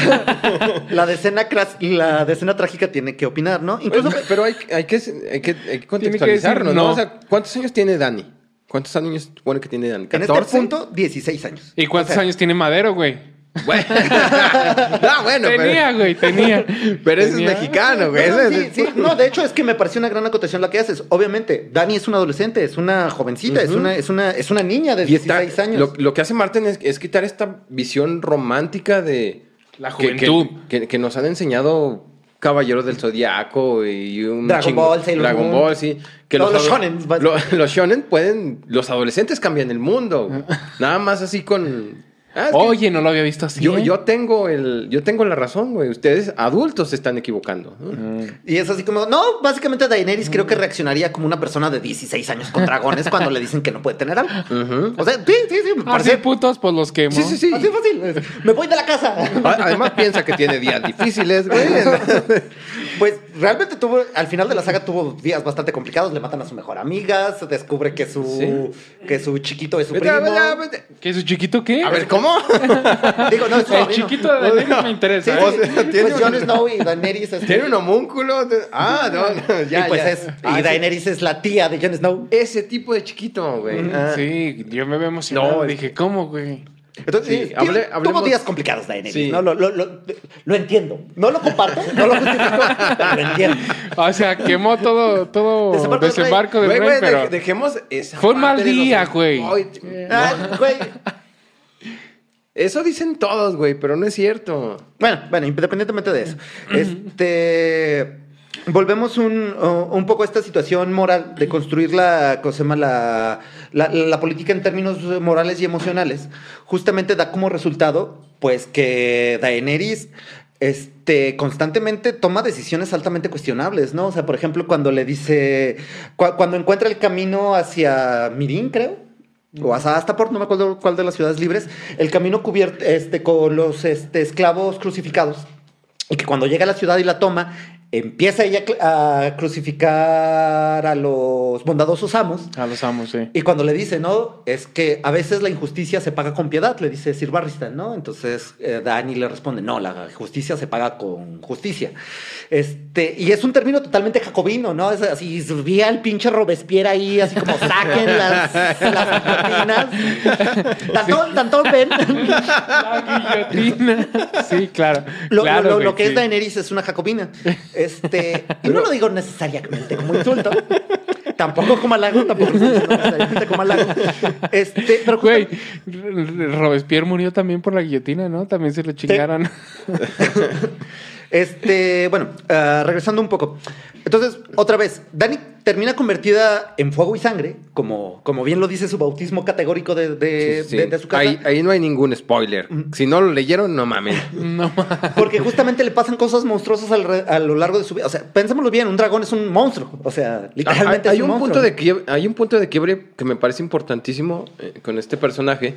S2: la, decena, la decena trágica tiene que opinar, ¿no? Incluso
S3: Pero, pero hay, hay que, hay, que, hay que contextualizarlo,
S1: decir
S3: ¿no?
S1: no.
S3: O sea, ¿cuántos años tiene Dani? ¿Cuántos años supone que tiene Dani?
S2: en este
S3: ¿14?
S2: punto, 16 años.
S1: ¿Y cuántos
S2: O sea,
S1: años tiene Madero, güey?
S3: Bueno. ah, bueno,
S1: tenía,
S3: pero,
S1: güey, tenía.
S3: pero ese es mexicano, güey.
S2: No, no,
S3: Ese
S2: sí, sí. No, de hecho es que me pareció una gran acotación la que haces. Obviamente, Dani es una adolescente, es una jovencita, es, una, es, una, es una niña de
S3: Y está-
S2: 16 años.
S3: Lo, lo que hace Martin es, es quitar esta visión romántica de...
S1: La
S3: que- que-
S1: juventud.
S3: Que, que nos han enseñado Caballeros del Zodiaco y un
S2: Dragon
S3: chingo-
S2: Ball, Sailor
S3: Dragon
S2: Moon.
S3: Ball, sí. Que
S2: Todos los
S3: ado-
S2: shonen,
S3: lo- los shonen pueden... Los adolescentes cambian el mundo. Nada más así con... Ah, que
S1: Oye, no lo había visto así.
S3: yo,
S1: ¿eh?
S3: yo tengo el... Yo tengo la razón, güey. Ustedes adultos se están equivocando.
S1: Mm.
S2: Y es así como, no, básicamente Daenerys creo que reaccionaría como una persona de 16 años con dragones cuando le dicen que no puede tener algo. O sea, sí, sí, sí, me
S1: Así
S2: parece
S1: putos, pues los quemo.
S3: Sí, sí, sí.
S2: Así fácil. Me voy de la casa.
S3: Además piensa que tiene días difíciles, güey.
S2: Pues realmente tuvo, al final de la saga tuvo días bastante complicados. Le matan a su mejor amiga, se descubre que su,
S3: Sí.
S2: que su chiquito es su
S3: Vete,
S2: primo.
S3: vete, vete.
S1: ¿Qué es su chiquito qué?
S3: A ver, ¿cómo?
S2: Digo, no, es
S1: El chiquito de Daenerys me interesa.
S2: Sí,
S1: ¿eh?
S3: O sea, tiene
S2: pues
S3: un-
S2: Jon Snow y Daenerys. este,
S3: Tiene un homúnculo. de- Ah, no, no, ya,
S2: y pues
S3: ya.
S2: es,
S3: Ah,
S2: y
S3: sí.
S2: Daenerys es la tía de Jon Snow.
S3: Ese tipo de chiquito, güey. Ah.
S1: Sí, yo me veo emocionado.
S3: No, es
S1: Dije, ¿cómo, güey?
S2: Entonces,
S3: Sí,
S2: tiene- tuvo días complicados Daenerys,
S3: Sí.
S2: ¿no? Lo, lo, lo, lo entiendo. No lo comparto, no lo justifico, lo entiendo.
S1: O sea, quemó todo, todo
S2: Desembarco
S1: desembarco,
S2: del
S1: del
S3: Güey,
S1: rey,
S3: güey,
S1: pero...
S3: de- dejemos esa
S1: Fue un mal
S3: de los-
S1: día, güey.
S3: Ay,
S2: Ah, güey.
S3: Eso dicen todos, güey, pero no es cierto.
S2: Bueno, bueno, independientemente de eso. Este. Volvemos un, un poco a esta situación moral de construir la, cosa se llama la, la, la política en términos morales y emocionales. Justamente da como resultado, pues, que Daenerys este, constantemente toma decisiones altamente cuestionables, ¿no? O sea, por ejemplo, cuando le dice, cu- cuando encuentra el camino hacia Mirin, creo, o hasta Astaport, no me acuerdo cuál de las ciudades libres, el camino cubierto este, con los este, esclavos crucificados. Y que cuando llega a la ciudad y la toma, empieza ella a crucificar a los bondadosos amos.
S1: A los amos, sí.
S2: Y cuando le dice, ¿no? Es que a veces la injusticia se paga con piedad, le dice Sir Barristan, ¿no? Entonces eh, Dani le responde, no, la justicia se paga con justicia. Este, y es un término totalmente jacobino, ¿no? Es así, vi al pinche Robespierre ahí, así como saquen las, las guillotinas. Tantón, ven.
S1: La guillotina. Sí, claro.
S2: Lo,
S1: Claro,
S2: lo- lo-
S1: güey,
S2: lo que
S1: sí.
S2: es Daenerys es una jacobina. Este, y no lo digo necesariamente como insulto. Tampoco como halago, tampoco necesariamente como halago. Este, pero
S1: Güey, Robespierre murió también por la guillotina, ¿no? También se lo chingaron.
S2: Este, bueno, ah, regresando un poco. Entonces, otra vez, Dani termina convertida en fuego y sangre, como, como bien lo dice su bautismo categórico de, de-
S3: Sí, sí.
S2: de- de su casa.
S3: Ahí, ahí no hay ningún spoiler. Si no lo leyeron, no mames.
S1: No ma-
S2: Porque justamente le pasan cosas monstruosas al re- a lo largo de su vida. O sea, pensémoslo bien, un dragón es un monstruo. O sea, literalmente
S3: hay,
S2: es
S3: hay
S2: un,
S3: un
S2: monstruo.
S3: punto de quiebre, hay un punto de quiebre que me parece importantísimo eh, con este personaje.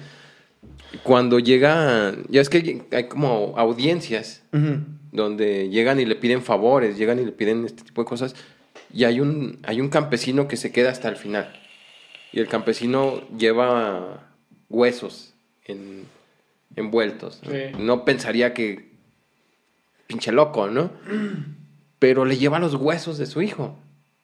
S3: Cuando llega, ya es que hay, hay como audiencias
S2: Ujú.
S3: Donde llegan y le piden favores, llegan y le piden este tipo de cosas. Y hay un, hay un campesino que se queda hasta el final. Y el campesino lleva huesos en- envueltos. ¿no?
S1: Sí.
S3: No pensaría que pinche loco, ¿no? Pero le lleva los huesos de su hijo.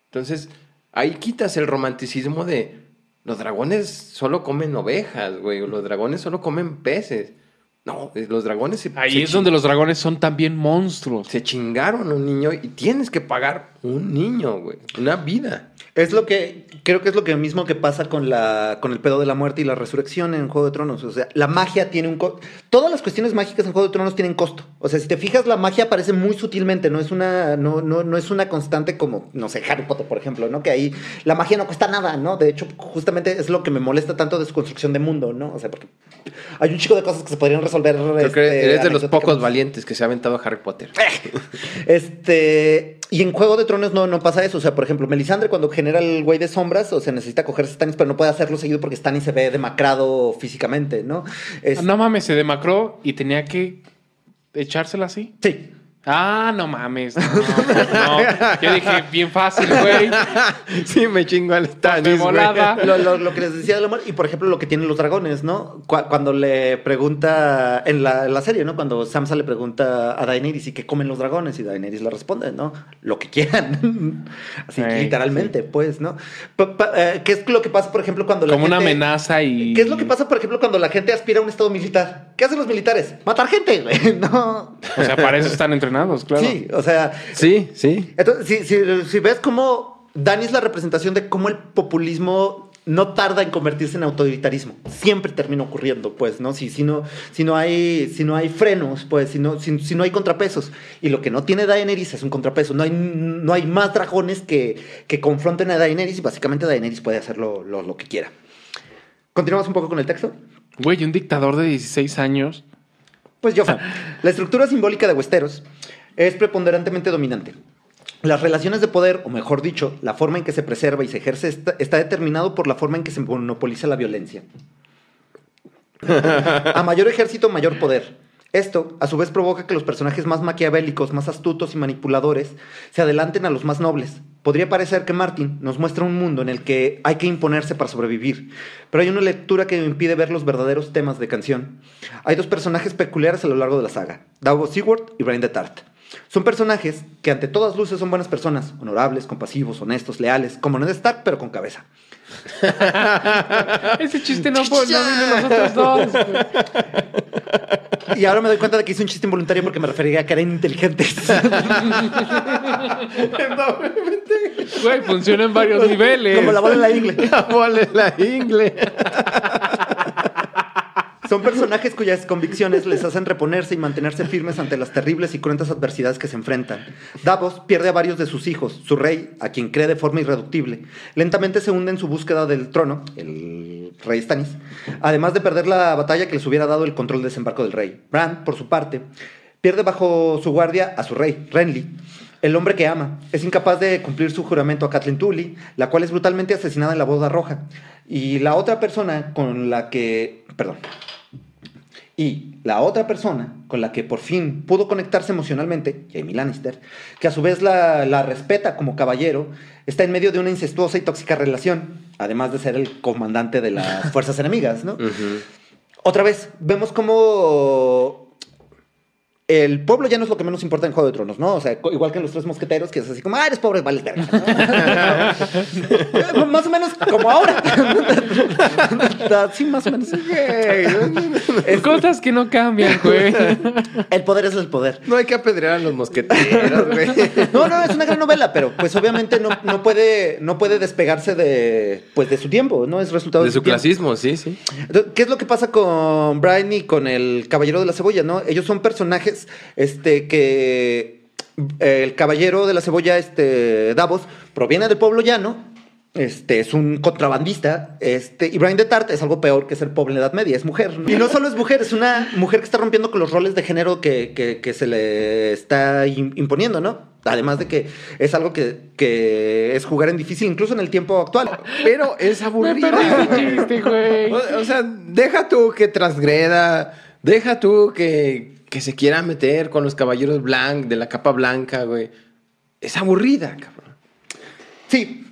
S3: Entonces, ahí quitas el romanticismo de los dragones solo comen ovejas, güey, o los dragones solo comen peces. No, eh, los dragones se,
S1: Ahí
S3: se
S1: es donde los dragones son también monstruos.
S3: se chingaron a un niño y tienes que pagar un niño, güey, una vida.
S2: Es lo que, creo que es lo que mismo que pasa con la, con el pedo de la muerte y la resurrección en Juego de Tronos. O sea, la magia tiene un costo. Todas las cuestiones mágicas en Juego de Tronos tienen costo. O sea, si te fijas, la magia aparece muy sutilmente, no es una, no, no, no es una constante como, no sé, Harry Potter, por ejemplo, ¿no? Que ahí la magia no cuesta nada, ¿no? De hecho, justamente es lo que me molesta tanto de su construcción de mundo, ¿no? O sea, porque hay un chico de cosas que se podrían resolver.
S3: Creo
S2: este,
S3: que eres de los pocos valientes que se ha aventado a Harry Potter.
S2: Este, y en Juego de Tronos no, no pasa eso. O sea, por ejemplo, Melisandre cuando genera el güey de sombras, o sea, necesita cogerse Stannis, pero no puede hacerlo seguido porque Stannis se ve demacrado físicamente, ¿no? Es-
S1: No mames, se demacró y tenía que echársela así.
S2: Sí.
S1: Ah, no mames. No, no. Yo dije, bien fácil, güey.
S3: sí, me chingo al Stannis,
S1: volada.
S2: Lo, lo- lo que les decía del amor, y por ejemplo, lo que tienen los dragones, ¿no? Cu- cuando le pregunta en la, en la serie, ¿no? Cuando Samsa le pregunta a Daenerys y qué comen los dragones, y Daenerys le responde, ¿no? Lo que quieran. Así
S1: Ey,
S2: literalmente, pues, ¿no? Pa- pa- eh, ¿Qué es lo que pasa, por ejemplo, cuando la
S1: Como una
S2: gente-
S1: amenaza y.
S2: ¿Qué es lo que pasa, por ejemplo, cuando la gente aspira a un estado militar? ¿Qué hacen los militares? Matar gente, güey. No.
S1: O sea, para eso están claro.
S2: Sí, o sea,
S3: Sí, sí.
S2: entonces, si, si- si ves cómo Dani es la representación de cómo el populismo no tarda en convertirse en autoritarismo. Siempre termina ocurriendo, pues, ¿no? Si, si, no, si, no, hay, si no hay frenos, pues, si no, si, si no hay contrapesos. Y lo que no tiene Daenerys es un contrapeso. No hay, no hay más dragones que, que confronten a Daenerys y básicamente Daenerys puede hacer lo, lo- lo que quiera. ¿Continuamos un poco con el texto?
S1: Güey, un dictador de 16 años.
S2: Pues la estructura simbólica de Westeros es preponderantemente dominante. Las relaciones de poder, o mejor dicho, la forma en que se preserva y se ejerce está, está determinado por la forma en que se monopoliza la violencia. A mayor ejército, mayor poder. Esto, a su vez, provoca que los personajes más maquiavélicos, más astutos y manipuladores se adelanten a los más nobles. Podría parecer que Martin nos muestra un mundo en el que hay que imponerse para sobrevivir, pero hay una lectura que impide ver los verdaderos temas de canción. Hay dos personajes peculiares a lo largo de la saga, Davos Seward y Brian de Tart. Son personajes que ante todas luces son buenas personas, honorables, compasivos, honestos, leales, como Ned Stark, pero con cabeza.
S1: Ese chiste no fue, no vino los otros dos. güey.
S2: Y ahora me doy cuenta de que hice un chiste involuntario porque me refería a que eran inteligentes.
S1: Güey, funciona en varios niveles.
S2: Como la bola en la ingle.
S3: La bola en la ingle.
S2: Son personajes cuyas convicciones les hacen reponerse y mantenerse firmes ante las terribles y cruentas adversidades que se enfrentan. Davos pierde a varios de sus hijos. Su rey, a quien cree de forma irreductible, lentamente se hunde en su búsqueda del trono, el rey Stannis, además de perder la batalla que les hubiera dado el control del desembarco del rey. Bran, por su parte, pierde bajo su guardia a su rey, Renly, el hombre que ama. Es incapaz de cumplir su juramento a Kathleen Tully, la cual es brutalmente asesinada en la boda roja. Y la otra persona con la que... Perdón. Y la otra persona con la que por fin pudo conectarse emocionalmente, Jamie Lannister, que a su vez la, la respeta como caballero, está en medio de una incestuosa y tóxica relación, además de ser el comandante de las fuerzas enemigas, ¿no? Otra vez, vemos cómo el pueblo ya no es lo que menos importa en Juego de Tronos, ¿no? O sea, igual que en los tres mosqueteros, que es así como, ah, eres pobre, vales verga. ¿no? Más o menos como ahora. sí, más o menos. Es-
S1: Cosas que no cambian, güey.
S2: el poder es el poder.
S3: No hay que apedrear a los mosqueteros, güey.
S2: No, no, es una gran novela, pero pues obviamente no, no puede, no puede despegarse de, pues, de su tiempo, ¿no? Es resultado
S3: De su
S2: tiempo.
S3: clasismo, sí, sí.
S2: Entonces, ¿Qué es lo que pasa con Brian y con el Caballero de la Cebolla, no? Ellos son personajes este, que eh, el Caballero de la Cebolla, este, Davos, proviene del pueblo llano, este, es un contrabandista, este, y Brian de Tart es algo peor que ser pobre en la Edad Media, es mujer. ¿no? Y no solo es mujer, es una mujer que está rompiendo con los roles de género que, que- que se le está im- imponiendo, ¿no? Además de que es algo que, que es jugar en difícil, incluso en el tiempo actual.
S3: Pero es aburrido.
S1: chiste, güey.
S3: O, o sea, deja tú que transgreda, deja tú que, que se quiera meter con los caballeros blancos, de la capa blanca, güey. Es aburrida, cabrón.
S2: Sí,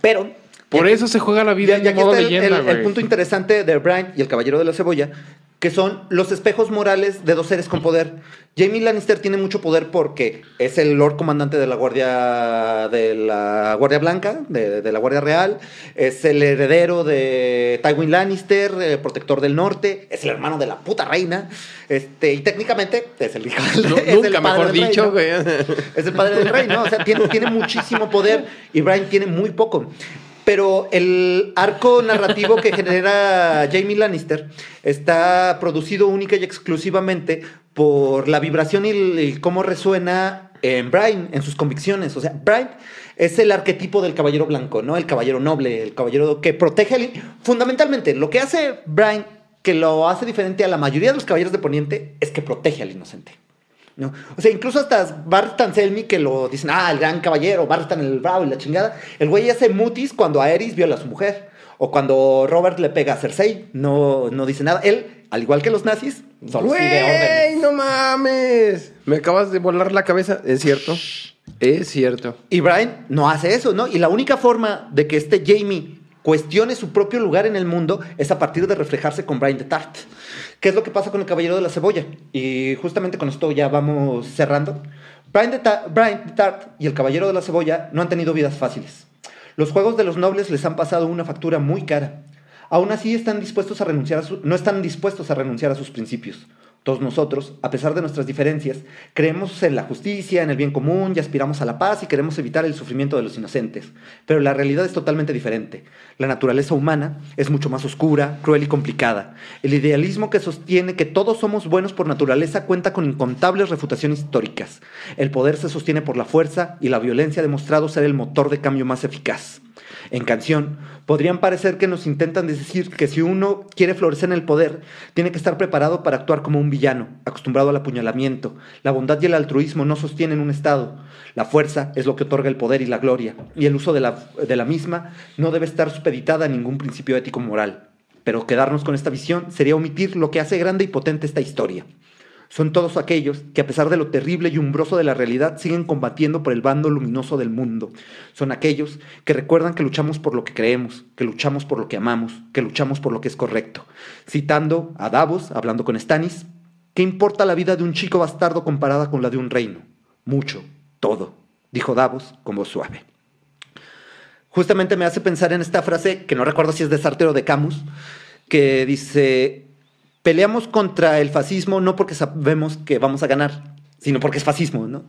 S2: pero
S1: Por eso se juega la vida en
S2: aquí
S1: modo
S2: está el,
S1: leyenda,
S2: el-
S1: güey.
S2: el punto interesante de Brian y el Caballero de la Cebolla, que son los espejos morales de dos seres con poder. Jamie Lannister tiene mucho poder porque es el Lord Comandante de la Guardia de la Guardia Blanca, de, de la Guardia Real, es el heredero de Tywin Lannister, eh, protector del norte, es el hermano de la puta reina, este, y técnicamente es el hijo del
S3: Nu-
S2: es el padre
S3: mejor
S2: del rey,
S3: dicho,
S2: ¿no?
S3: güey.
S2: Es el padre del rey, ¿no? O sea, tiene, tiene muchísimo poder y Brian tiene muy poco. Pero el arco narrativo que genera Jamie Lannister está producido única y exclusivamente por la vibración y, el- cómo resuena en Brian, en sus convicciones. O sea, Brian es el arquetipo del caballero blanco, ¿no? El caballero noble, el caballero que protege al... Fundamentalmente, lo que hace Brian, que lo hace diferente a la mayoría de los caballeros de Poniente, es que protege al inocente. ¿No? O sea, incluso hasta Barristan Selmy, que lo dicen, ah, el gran caballero, Barristan el bravo y la chingada, el güey hace mutis cuando Aerys viola a su mujer. O cuando Robert le pega a Cersei, no, no dice nada. Él, al igual que los nazis, solo sigue órdenes.
S3: Güey, no mames. Me acabas de volar la cabeza. Es cierto. Es cierto.
S2: Y Brian no hace eso, ¿no? Y la única forma de que este Jamie cuestione su propio lugar en el mundo es a partir de reflejarse con Brian de Tart. ¿Qué es lo que pasa con el Caballero de la Cebolla? Y justamente con esto ya vamos cerrando. Brian de, Brian de Tart y el Caballero de la Cebolla no han tenido vidas fáciles. Los juegos de los nobles les han pasado una factura muy cara. Aún así están dispuestos a renunciar a su- no están dispuestos a renunciar a sus principios. Todos nosotros, a pesar de nuestras diferencias, creemos en la justicia, en el bien común y aspiramos a la paz y queremos evitar el sufrimiento de los inocentes. Pero la realidad es totalmente diferente. La naturaleza humana es mucho más oscura, cruel y complicada. El idealismo que sostiene que todos somos buenos por naturaleza cuenta con incontables refutaciones históricas. El poder se sostiene por la fuerza y la violencia ha demostrado ser el motor de cambio más eficaz. En canción, podrían parecer que nos intentan decir que si uno quiere florecer en el poder, tiene que estar preparado para actuar como un villano, acostumbrado al apuñalamiento. La bondad y el altruismo no sostienen un Estado. La fuerza es lo que otorga el poder y la gloria, y el uso de la, misma no debe estar supeditada a ningún principio ético moral. Pero quedarnos con esta visión sería omitir lo que hace grande y potente esta historia. Son todos aquellos que a pesar de lo terrible y umbroso de la realidad siguen combatiendo por el bando luminoso del mundo. Son aquellos que recuerdan que luchamos por lo que creemos, que luchamos por lo que amamos, que luchamos por lo que es correcto. Citando a Davos, hablando con Stannis, ¿qué importa la vida de un chico bastardo comparada con la de un reino? Mucho, todo, dijo Davos con voz suave. Justamente me hace pensar en esta frase, que no recuerdo si es de Sartre o de Camus, que dice, peleamos contra el fascismo no porque sabemos que vamos a ganar, sino porque es fascismo, ¿no?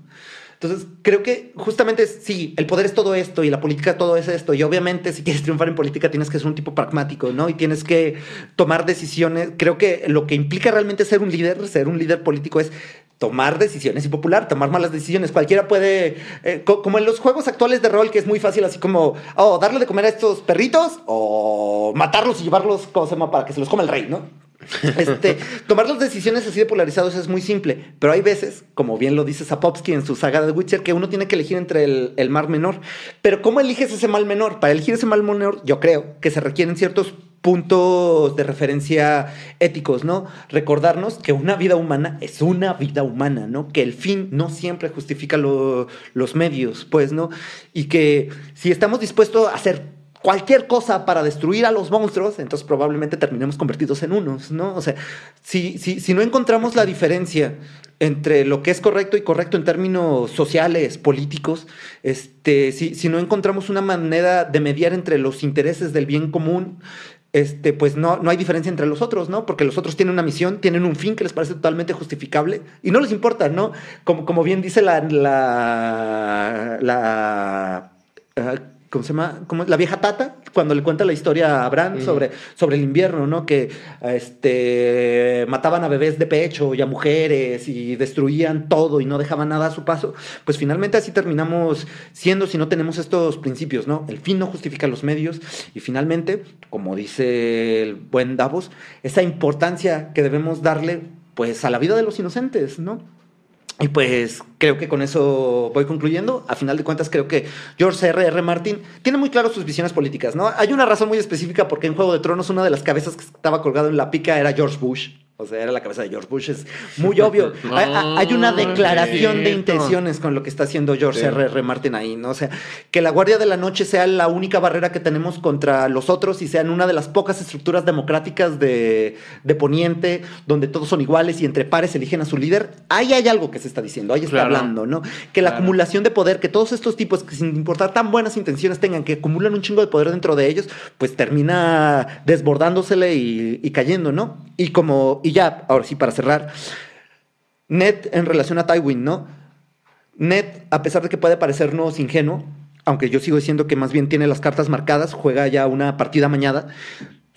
S2: Entonces, creo que justamente sí, el poder es todo esto y la política todo es esto. Y obviamente, si quieres triunfar en política, tienes que ser un tipo pragmático, ¿no? Y tienes que tomar decisiones. Creo que lo que implica realmente ser un líder, ser un líder político es tomar decisiones y popular, tomar malas decisiones. Cualquiera puede, eh, co- como en los juegos actuales de rol, que es muy fácil, así como, oh, darle de comer a estos perritos o matarlos y llevarlos, ¿cómo se llama? Para que se los coma el rey, ¿no? Este, tomar las decisiones así de polarizados es muy simple, pero hay veces, como bien lo dice Sapowski en su saga de Witcher, que uno tiene que elegir entre el, el mal menor. Pero ¿cómo eliges ese mal menor? Para elegir ese mal menor, yo creo que se requieren ciertos puntos de referencia éticos, ¿no? Recordarnos que una vida humana es una vida humana, ¿no? Que el fin no siempre justifica lo- los medios, pues, ¿no? Y que si estamos dispuestos a hacer cualquier cosa para destruir a los monstruos, entonces probablemente terminemos convertidos en unos, ¿no? O sea, si, si, si no encontramos la diferencia entre lo que es correcto y correcto en términos sociales, políticos, este, si, si no encontramos una manera de mediar entre los intereses del bien común, este, pues no, no hay diferencia entre los otros, ¿no? Porque los otros tienen una misión, tienen un fin que les parece totalmente justificable y no les importa, ¿no? Como, como bien dice la, la, la ah, ¿cómo se llama? ¿Cómo? La vieja Tata, cuando le cuenta la historia a Bran sobre, sobre el invierno, ¿no? Que este, mataban a bebés de pecho y a mujeres y destruían todo y no dejaban nada a su paso. Pues finalmente así terminamos siendo si no tenemos estos principios, ¿no? El fin no justifica los medios y finalmente, como dice el buen Davos, esa importancia que debemos darle pues a la vida de los inocentes, ¿no? Y pues creo que con eso voy concluyendo. A final de cuentas, creo que George R. R. Martin tiene muy claro sus visiones políticas, ¿no? Hay una razón muy específica porque en Juego de Tronos una de las cabezas que estaba colgado en la pica era George Bush. O sea, era la cabeza de George Bush. Es muy obvio. hay, hay una
S1: No,
S2: declaración de intenciones con lo que está haciendo George
S3: Sí.
S2: R. R. Martin ahí, ¿no? O sea, que la Guardia de la Noche sea la única barrera que tenemos contra los otros y sean una de las pocas estructuras democráticas de, de Poniente, donde todos son iguales y entre pares eligen a su líder. Ahí hay algo que se está diciendo, ahí está
S1: Claro.
S2: hablando, ¿no? Que la
S1: Claro.
S2: acumulación de poder, que todos estos tipos, que sin importar tan buenas intenciones tengan, que acumulan un chingo de poder dentro de ellos, pues termina desbordándosele y, y cayendo, ¿no? Y como, y ya, ahora sí, para cerrar, Ned en relación a Tywin, ¿no? Ned, a pesar de que puede parecernos ingenuo, aunque yo sigo diciendo que más bien tiene las cartas marcadas, juega ya una partida mañada,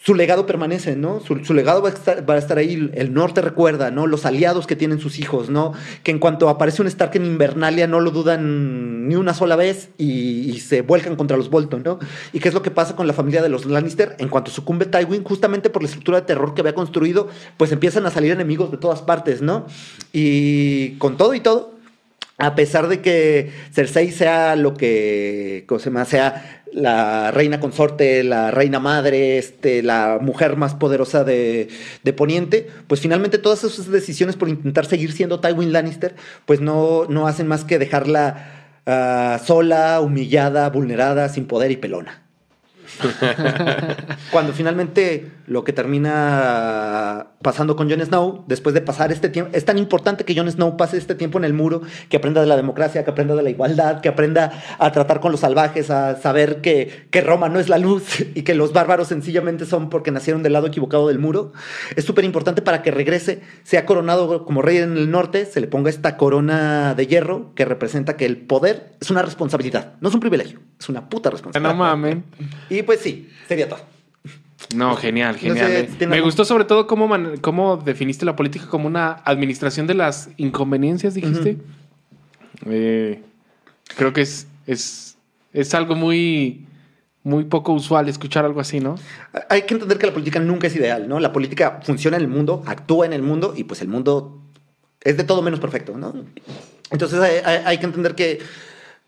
S2: su legado permanece, ¿no? Su, su legado va a, estar, ahí. El norte recuerda, ¿no? Los aliados que tienen sus hijos, ¿no? Que en cuanto aparece un Stark en Invernalia no lo dudan ni una sola vez y, y se vuelcan contra los Bolton, ¿no? ¿Y qué es lo que pasa con la familia de los Lannister? En cuanto sucumbe Tywin, justamente por la estructura de terror que había construido, pues empiezan a salir enemigos de todas partes, ¿no? Y con todo y todo, a pesar de que Cersei sea lo que, ¿cómo se llama? Sea la reina consorte, la reina madre, este, la mujer más poderosa de, de Poniente, pues finalmente todas esas decisiones por intentar seguir siendo Tywin Lannister, pues no, no hacen más que dejarla ah, sola, humillada, vulnerada, sin poder y pelona. Cuando finalmente lo que termina pasando con Jon Snow, después de pasar este tiempo, es tan importante que Jon Snow pase este tiempo en el muro, que aprenda de la democracia, que aprenda de la igualdad, que aprenda a tratar con los salvajes, a saber que, que Roma no es la luz y que los bárbaros sencillamente son porque nacieron del lado equivocado del muro. Es súper importante para que regrese, sea coronado como rey en el norte, se le ponga esta corona de hierro que representa que el poder es una responsabilidad, no es un privilegio, es una puta responsabilidad.
S1: No mamen.
S2: Y pues sí, sería todo.
S1: No, genial,
S2: No
S1: genial.
S2: sé,
S1: eh.
S2: ¿tiene
S1: Me gustó sobre todo cómo, man- cómo definiste la política como una administración de las inconveniencias, dijiste. Eh, creo que es, es, es algo muy, muy poco usual escuchar algo así, ¿no?
S2: Hay que entender que la política nunca es ideal, ¿no? La política funciona en el mundo, actúa en el mundo y pues el mundo es de todo menos perfecto, ¿no? Entonces hay, hay- hay que entender que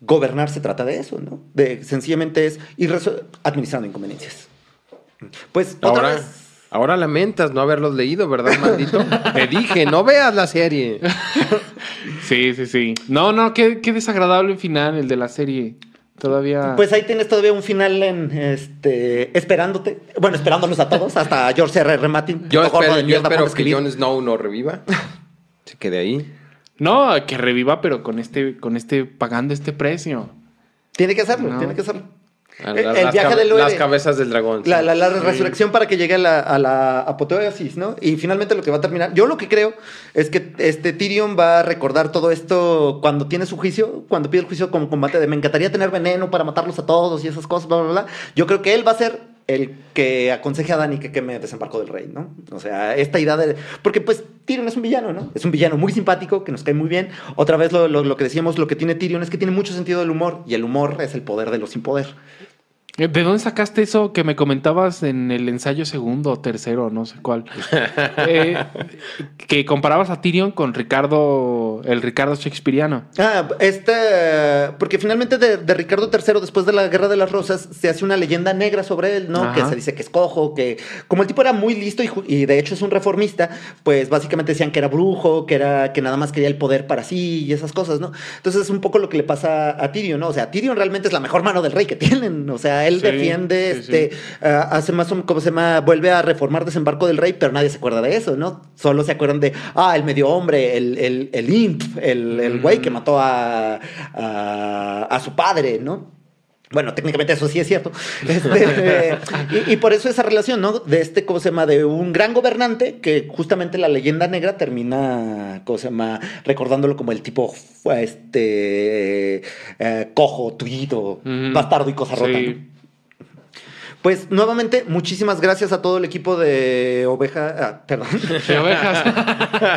S2: gobernar se trata de eso, ¿no? De sencillamente es ir administrando inconveniencias. Pues otra
S3: Ahora,
S2: vez.
S3: ahora lamentas no haberlos leído, ¿verdad, maldito? Te dije, no veas la serie.
S1: Sí, sí, sí. No, no, qué, qué desagradable final, el de la serie. Todavía.
S2: Pues ahí tienes todavía un final en este esperándote. Bueno, esperándolos a todos, hasta George R. R. Martin.
S3: Yo espero,
S2: de
S3: yo espero que. Jon Snow no reviva. Se quede ahí.
S1: No, que reviva, pero con este, con este, pagando este precio.
S2: Tiene que hacerlo,
S1: No.
S2: tiene que hacerlo.
S3: A
S2: El- viaje del
S3: las cabezas del dragón.
S2: La,
S3: sí.
S2: la- la resurrección para que llegue a la, a la apoteosis, ¿no? Y finalmente lo que va a terminar. Yo lo que creo es que este Tyrion va a recordar todo esto cuando tiene su juicio, cuando pide el juicio como combate de me encantaría tener veneno para matarlos a todos y esas cosas, bla, bla, bla. Yo creo que él va a ser el que aconseje a Dani que queme desembarco del rey, ¿no? O sea, esta idea de. Porque pues Tyrion es un villano, ¿no? Es un villano muy simpático, que nos cae muy bien. Otra vez lo, lo- lo que decíamos, lo que tiene Tyrion es que tiene mucho sentido del humor y el humor es el poder de los sin poder.
S1: Eh, ¿De dónde sacaste eso que me comentabas en el ensayo segundo o tercero, no sé cuál? Eh, que comparabas a Tyrion con Ricardo, el Ricardo Shakespeareano.
S2: Ah, este, porque finalmente de, de Ricardo III, después de la Guerra de las Rosas, se hace una leyenda negra sobre él, ¿no?
S1: Ajá.
S2: Que se dice que es cojo, que como el tipo era muy listo y, y de hecho es un reformista, pues básicamente decían que era brujo, que era que nada más quería el poder para sí y esas cosas, ¿no? Entonces es un poco lo que le pasa a Tyrion, ¿no? O sea, Tyrion realmente es la mejor mano del rey que tienen, o sea, él
S1: Sí,
S2: defiende,
S1: sí,
S2: este, ah, hace más o como se llama, vuelve a reformar desembarco del rey, pero nadie se acuerda de eso, ¿no? Solo se acuerdan de, ah, el medio hombre, el, el, el imp, el, el güey que mató a, a, a su padre, ¿no? Bueno, técnicamente eso sí es cierto. Este, y, y por eso esa relación, ¿no? De este, ¿cómo se llama? De un gran gobernante que justamente la leyenda negra termina, ¿cómo se llama? Recordándolo como el tipo, este, eh, cojo, tullido,
S1: Ujú.
S2: bastardo y cosa rota.
S1: Sí.
S2: ¿no? Pues nuevamente, muchísimas gracias a todo el equipo de Oveja. ah, perdón.
S1: De ovejas.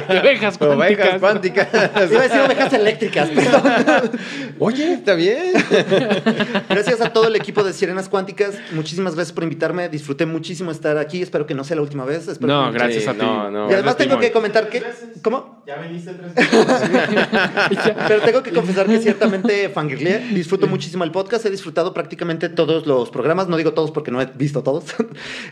S1: De ovejas
S3: Ovejas
S1: cuánticas.
S3: cuánticas.
S2: Iba a decir ovejas eléctricas, perdón.
S3: Oye, está bien.
S2: Gracias a todo el equipo de Sirenas Cuánticas. Muchísimas gracias por invitarme. Disfruté muchísimo estar aquí. Espero que no sea la última vez. Espero
S1: No,
S2: que-
S1: gracias
S3: Sí,
S1: a ti.
S3: no, no.
S2: Y además tengo
S1: Timón.
S2: que comentar que. ¿Cómo?
S4: Ya veniste tres
S2: Pero tengo que confesar que ciertamente fangirleé. Disfruto muchísimo el podcast. He disfrutado prácticamente todos los programas. No digo todos porque no he visto todos.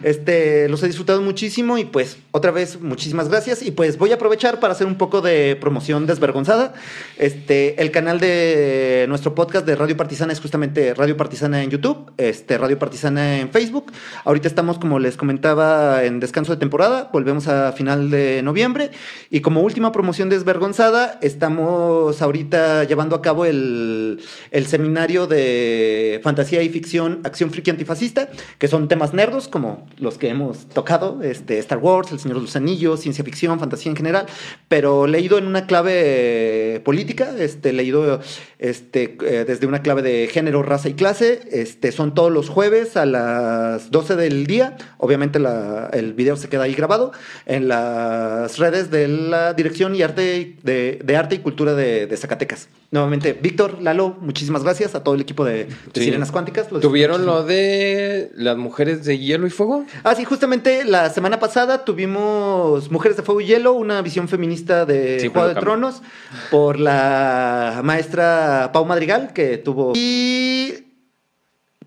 S2: Este, los he disfrutado muchísimo y pues otra vez muchísimas gracias. Y pues voy a aprovechar para hacer un poco de promoción desvergonzada. Este, el canal de nuestro podcast de Radio Partisana es justamente Radio Partisana en YouTube, este, Radio Partisana en Facebook. Ahorita estamos, como les comentaba, en descanso de temporada. Volvemos a final de noviembre. Y como última promoción desvergonzada, estamos ahorita llevando a cabo el, el seminario de fantasía y ficción, acción friki antifascista, que son temas nerdos, como los que hemos tocado, este, Star Wars, El Señor de los Anillos, ciencia ficción, fantasía en general, pero leído en una clave política, este, leído este, eh, desde una clave de género, raza y clase. Este, son todos los jueves a las 12 del día. Obviamente la- el video se queda ahí grabado en las redes de la Dirección y Arte de, de Arte y Cultura de, de Zacatecas. Nuevamente, Víctor, Lalo, muchísimas gracias a todo el equipo de, de
S3: Sí.
S2: Sirenas Cuánticas.
S3: ¿Tuvieron lo de las mujeres de hielo y fuego?
S2: Ah, sí, justamente la semana pasada tuvimos Mujeres de Fuego y Hielo, una visión feminista de
S3: Sí,
S2: Juego de. Tronos por la maestra Pau Madrigal, que tuvo... Y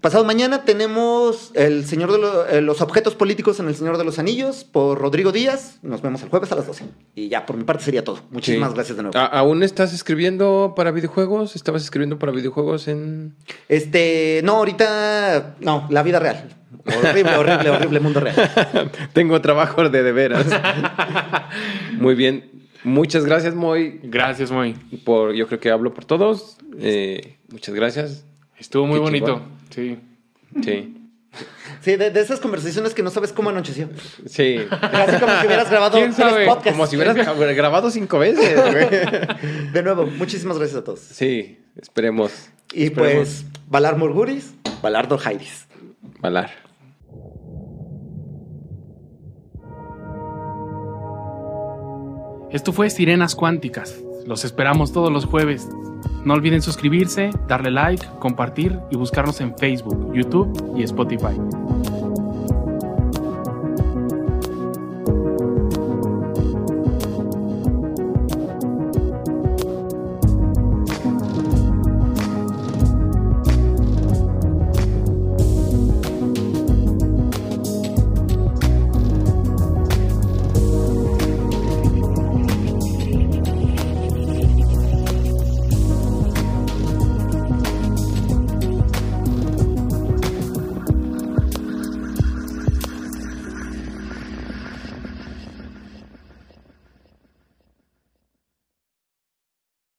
S2: pasado mañana tenemos el Señor de lo- eh, los objetos políticos en El Señor de los Anillos por Rodrigo Díaz. Nos vemos el jueves a las 12. Y ya, por mi parte sería todo. Muchísimas
S3: Sí.
S2: gracias de nuevo.
S3: ¿A- ¿Aún estás escribiendo para videojuegos? ¿Estabas escribiendo para videojuegos en...?
S2: Este, no, ahorita, no, la vida real. Horrible, horrible, horrible mundo real.
S3: Tengo trabajo de de veras. Muy bien. Muchas gracias, Moy.
S1: Gracias, muy.
S3: Por, yo creo que hablo por todos. Eh, muchas gracias.
S1: Estuvo muy
S3: Qué
S1: bonito. Sí.
S3: Sí.
S2: Sí, de, de esas conversaciones que no sabes cómo anocheció.
S3: Sí.
S2: Casi como si hubieras grabado
S1: ¿Quién
S2: tres
S1: sabe?
S2: podcasts.
S3: Como si hubieras gra- grabado cinco veces. güey.
S2: De nuevo, muchísimas gracias a todos.
S3: Sí, esperemos.
S2: Y
S3: Esperemos.
S2: pues, Valar Murguris, Valar Dorjairis.
S3: Valar.
S1: Esto fue Sirenas Cuánticas. Los esperamos todos los jueves. No olviden suscribirse, darle like, compartir y buscarnos en Facebook, YouTube y Spotify.